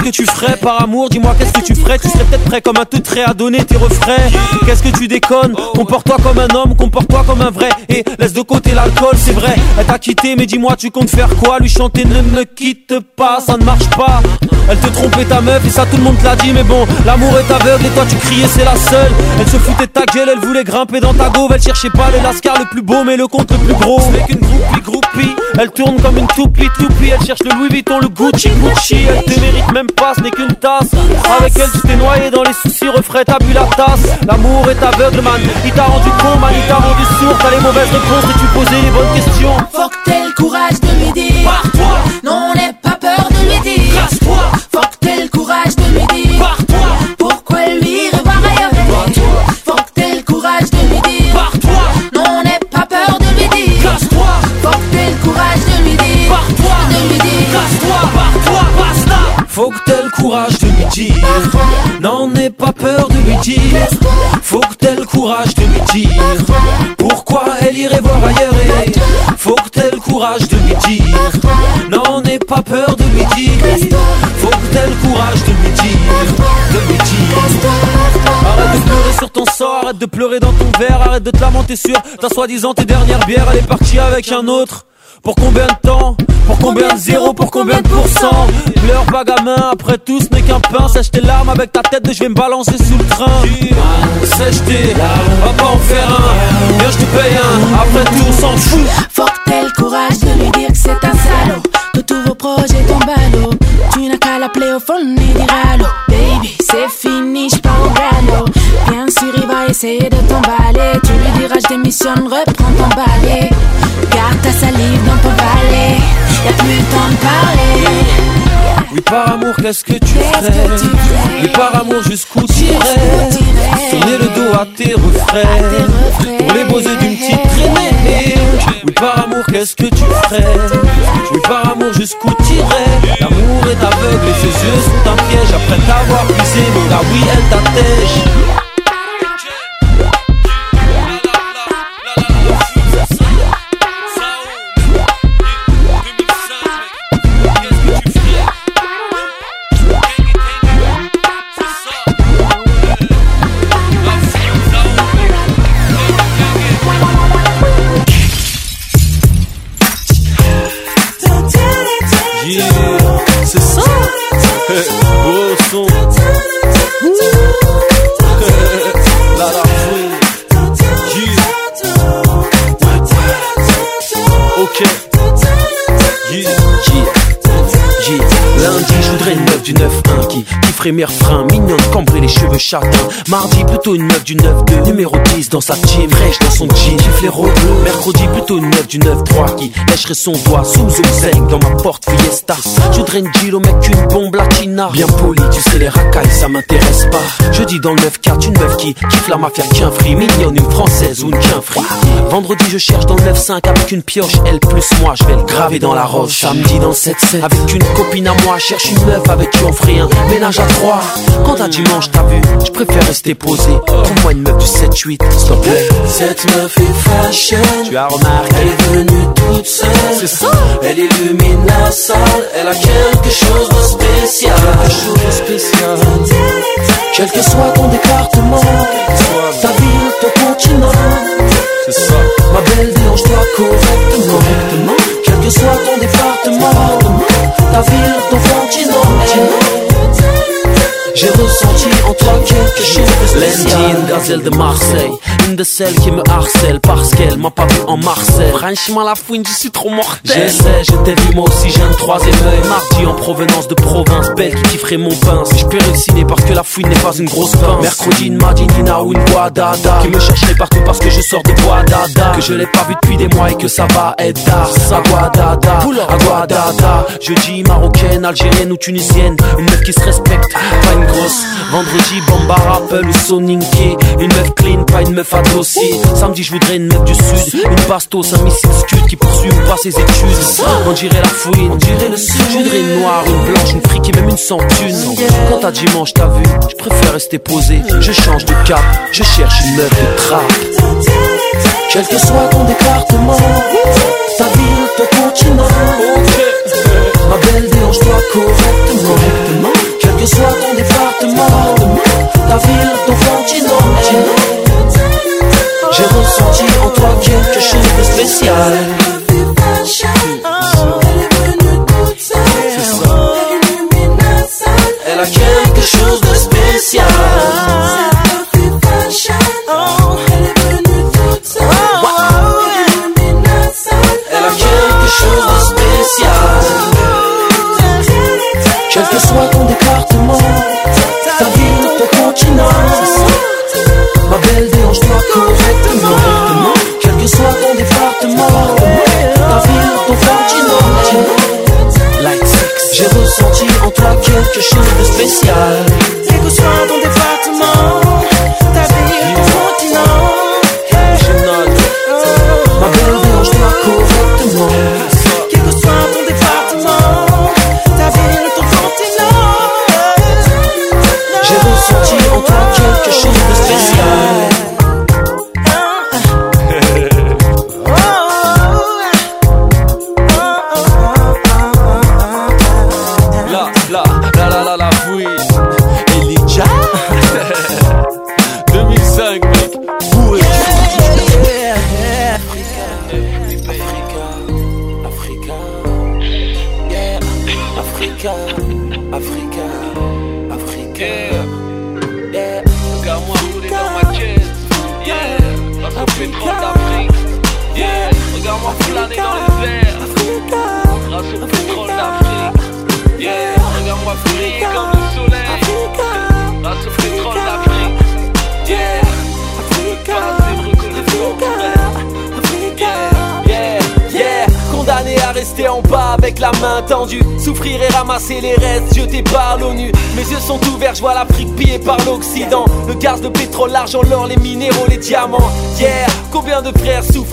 que tu ferais par amour Dis-moi qu'est-ce que tu ferais Tu serais peut-être prêt comme un teutré à donner tes refrains. Qu'est-ce que tu déconnes Comporte-toi comme un homme, comporte-toi comme un vrai. Et laisse de côté l'alcool, c'est vrai. Elle t'a quitté mais dis-moi tu comptes faire quoi Lui chanter ne me quitte pas, ça ne marche pas Elle te trompait ta meuf et ça tout le monde te l'a dit Mais bon, l'amour est aveugle et toi tu criais c'est la seule. Elle se foutait de ta gueule, elle voulait grimper dans ta gauve. Elle cherchait pas le lascar le plus beau mais le compte le plus gros. C'est qu'une groupie groupie. Elle tourne comme une toupie toupie. Elle cherche le Louis Vuitton, le Gucci Gucci. Elle te mérite même pas, ce n'est qu'une tasse. Avec elle tu t'es noyé dans les soucis Refrais t'as bu la tasse. L'amour est aveugle man. Il t'a rendu con man, il t'a rendu sourd. T'as les mauvaises réponses et tu posais les bonnes questions. Faut que t'aies le courage de lui dire. Pars-toi. Non, n'aie pas courage de lui dire. Pars-toi. Pourquoi lui revoir ailleurs Faut que t'aies le courage de lui dire. Pars-toi. Non, n'aie pas peur de lui dire. Casse-toi. Faut que t'aies le courage de lui dire. Pars-toi. De lui dire. Casse-toi. Pars-toi. Basta. Faut que t'aies le courage de lui dire N'en aie pas peur de lui dire Faut que t'aies le courage de lui dire elle irait voir ailleurs et faut que t'aies le courage de lui dire Non, pas peur de lui dire. Faut que t'aies le courage de lui dire. De lui dire. Arrête de pleurer sur ton sort, arrête de pleurer dans ton verre Arrête de te lamenter sur ta soi-disant tes dernières bières. Elle est partie avec un autre pour combien de temps Pour combien de zéro Pour combien de pourcents Pleure pas gamin, après tout ce n'est qu'un pain. Sèche tes larmes avec ta tête de je vais me balancer sous le train. Sèche tes larmes, va pas en faire un. Viens je te paye un, après tout on s'en fout. Faut que t'aies le courage de lui dire que c'est un salaud. Que tous vos projets tombent à l'eau Tu n'as qu'à l'appeler au fond et dire allô. Baby, c'est fini, Il va essayer de t'emballer. Tu lui diras je démissionne, reprends ton balai. Garde ta salive dans ton balai. Y'a plus le temps de parler. Oui par amour qu'est-ce que tu ferais Oui par amour jusqu'où t'irais Tourner le dos à tes refrains. Pour les poser d'une petite traînée. Oui par amour qu'est-ce que tu ferais? Oui par amour jusqu'où t'irais L'amour est aveugle et ses yeux sont un piège. Après t'avoir puisé mais là oui elle t'attèche du 9-1 qui, qui ferait mes refrains, mignonne, cambrée, les cheveux châtains. Mardi, plutôt une meuf du 9-2, numéro 10 dans sa team, fraîche dans son jean, gifle bleu. Mercredi, plutôt une meuf du 9-3 qui lècherait son doigt sous zinc dans ma porte fiesta. Je voudrais une Gilo, mec, une bombe latina. Bien poli, tu sais, les racailles, ça m'intéresse pas. Jeudi, dans le 9-4, une meuf qui kiffe la mafia, qu'un free, mignonne, une française ou une qu'un free. Vendredi, je cherche dans le 9-5 avec une pioche, elle plus moi, je vais le graver dans la roche. Samedi, dans le 7-7, avec une copine à moi, cherche une meuf avec on ferait un ménage à trois. Quand à dimanche, t'as vu, je préfère rester posé. Trouve-moi une meuf du 7-8, s'il te plaît. Cette meuf est fashion. Tu as remarqué Elle est venue toute seule. C'est ça. Elle illumine la salle. Elle a quelque chose de spécial. Quelque chose de spécial. Quel que soit ton département, ta ville, ton continent. C'est ça. Ma belle, dérange-toi correctement. Quel que soit ton département, ta ville, ton continent. J'ai ressenti en toi quelque chose de spécial. une gazelle de Marseille. Une de celles qui me harcèle Parce qu'elle m'a pas vu en Marseille. Franchement la fouine, je suis trop mortel. J'essaie, je t'ai vu moi aussi, j'ai un troisième œil. Mardi en provenance de province Belle qui kifferait mon pain Si je peux réussir parce que la fouine n'est pas une grosse pince. Mercredi, une Madinina ou une Guadada Qui me chercherait partout parce que je sors de Guadada Que je l'ai pas vu depuis des mois et que ça va être tard. Ça Guadada, à Guadada. Jeudi, marocaine, algérienne ou tunisienne. Une meuf qui se respecte, pas une grosse Vendredi, Bambara, Apple ou Soninké Une meuf clean, pas une meuf à dossier Samedi, je voudrais une meuf du sud. Une bastos, un missile scud qui poursuit ou pas ses études. On dirait la fouine, on dirait le sud. Je voudrais une noire, une blanche, une fric et même une sans thune. Quand à dimanche, t'as vu, je préfère rester posé. Je change de cap, je cherche une meuf de trap. Quel que soit ton département, ta ville, ton continent. Ma belle, dérange-toi correctement. Que soit ton département, ta ville, ton continent. J'ai ressenti en toi quelque chose de spécial. Elle a quelque chose de spécial. Soit ton département, ta ville, ton continent. Ma belle, dérange-toi correctement. Quel que soit ton département, ta ville, ton continent. J'ai ressenti en toi quelque chose de spécial.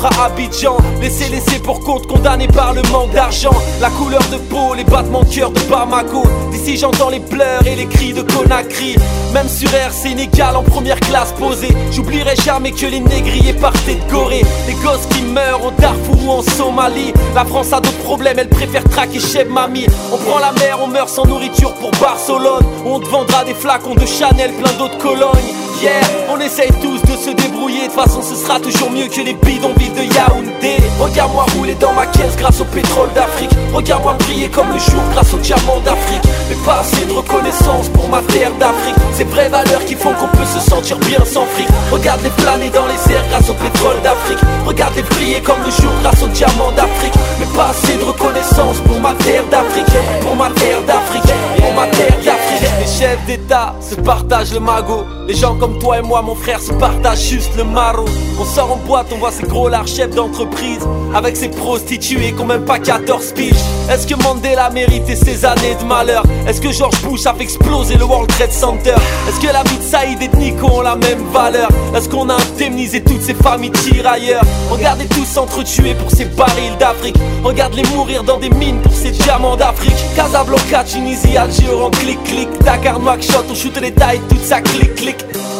Abidjan. Laissés, laissés pour compte, condamnés par le manque d'argent. La couleur de peau, les battements de cœur de Bamako. D'ici j'entends les pleurs et les cris de Conakry. Même sur Air Sénégal en première classe posée J'oublierai jamais que les négriers partaient de Gorée. Les gosses qui meurent au Darfour ou en Somalie. La France a d'autres problèmes, elle préfère traquer Cheb Mami. On prend la mer, on meurt sans nourriture pour Barcelone. On te vendra des flacons de Chanel, plein d'autres colognes. Yeah, on essaye tous se débrouiller. De toute façon ce sera toujours mieux que les bidonvilles de Yaoundé Regarde-moi rouler dans ma caisse grâce au pétrole d'Afrique. Regarde-moi briller comme le jour grâce au diamant d'Afrique. Mais pas assez de reconnaissance pour ma terre d'Afrique. Ces vraies valeurs qui font qu'on peut se sentir bien sans fric. Regarde les planer dans les airs grâce au pétrole d'Afrique. Regarde les briller comme le jour grâce au diamant d'Afrique. Mais pas assez de reconnaissance pour ma terre d'Afrique. Pour ma terre d'Afrique. Pour ma terre d'Afrique. Les chefs d'État se partagent le magot. Les gens comme toi et moi mon frère se partagent juste le maro On sort en boîte, on voit ces gros lards chefs d'entreprise Avec ces prostituées qui ont même pas 14 piges. Est-ce que Mandela méritait ses années de malheur? Est-ce que George Bush a fait exploser le World Trade Center? Est-ce que la vie de Saïd et de Nico ont la même valeur? Est-ce qu'on a indemnisé toutes ces familles tirailleurs Regardez tous s'entretuer pour ces barils d'Afrique. Regarde-les mourir dans des mines pour ces diamants d'Afrique. Casablanca, Tunisie, Alger, en clic-clic Dakar, Nouakchott, on shoot les tailles, toute ça clic-clic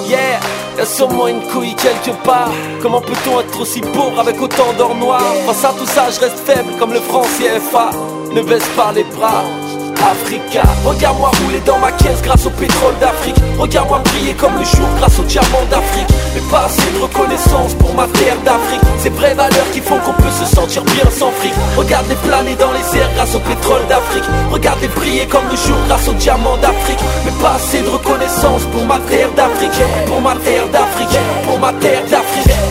Yeah, y'a sûrement une couille quelque part. Comment peut-on être aussi pauvre avec autant d'or noir? Face à tout ça, je reste faible comme le franc CFA Ne baisse pas les bras Africa. Regarde-moi rouler dans ma caisse grâce au pétrole d'Afrique. Regarde-moi briller comme le jour grâce au diamant d'Afrique. Mais pas assez de reconnaissance pour ma terre d'Afrique. Ces vraies valeurs qui font qu'on peut se sentir bien sans fric. Regarde les planer dans les airs grâce au pétrole d'Afrique. Regarde les briller comme le jour grâce au diamant d'Afrique. Mais pas assez de reconnaissance pour ma terre d'Afrique. Pour ma terre d'Afrique. Pour ma terre d'Afrique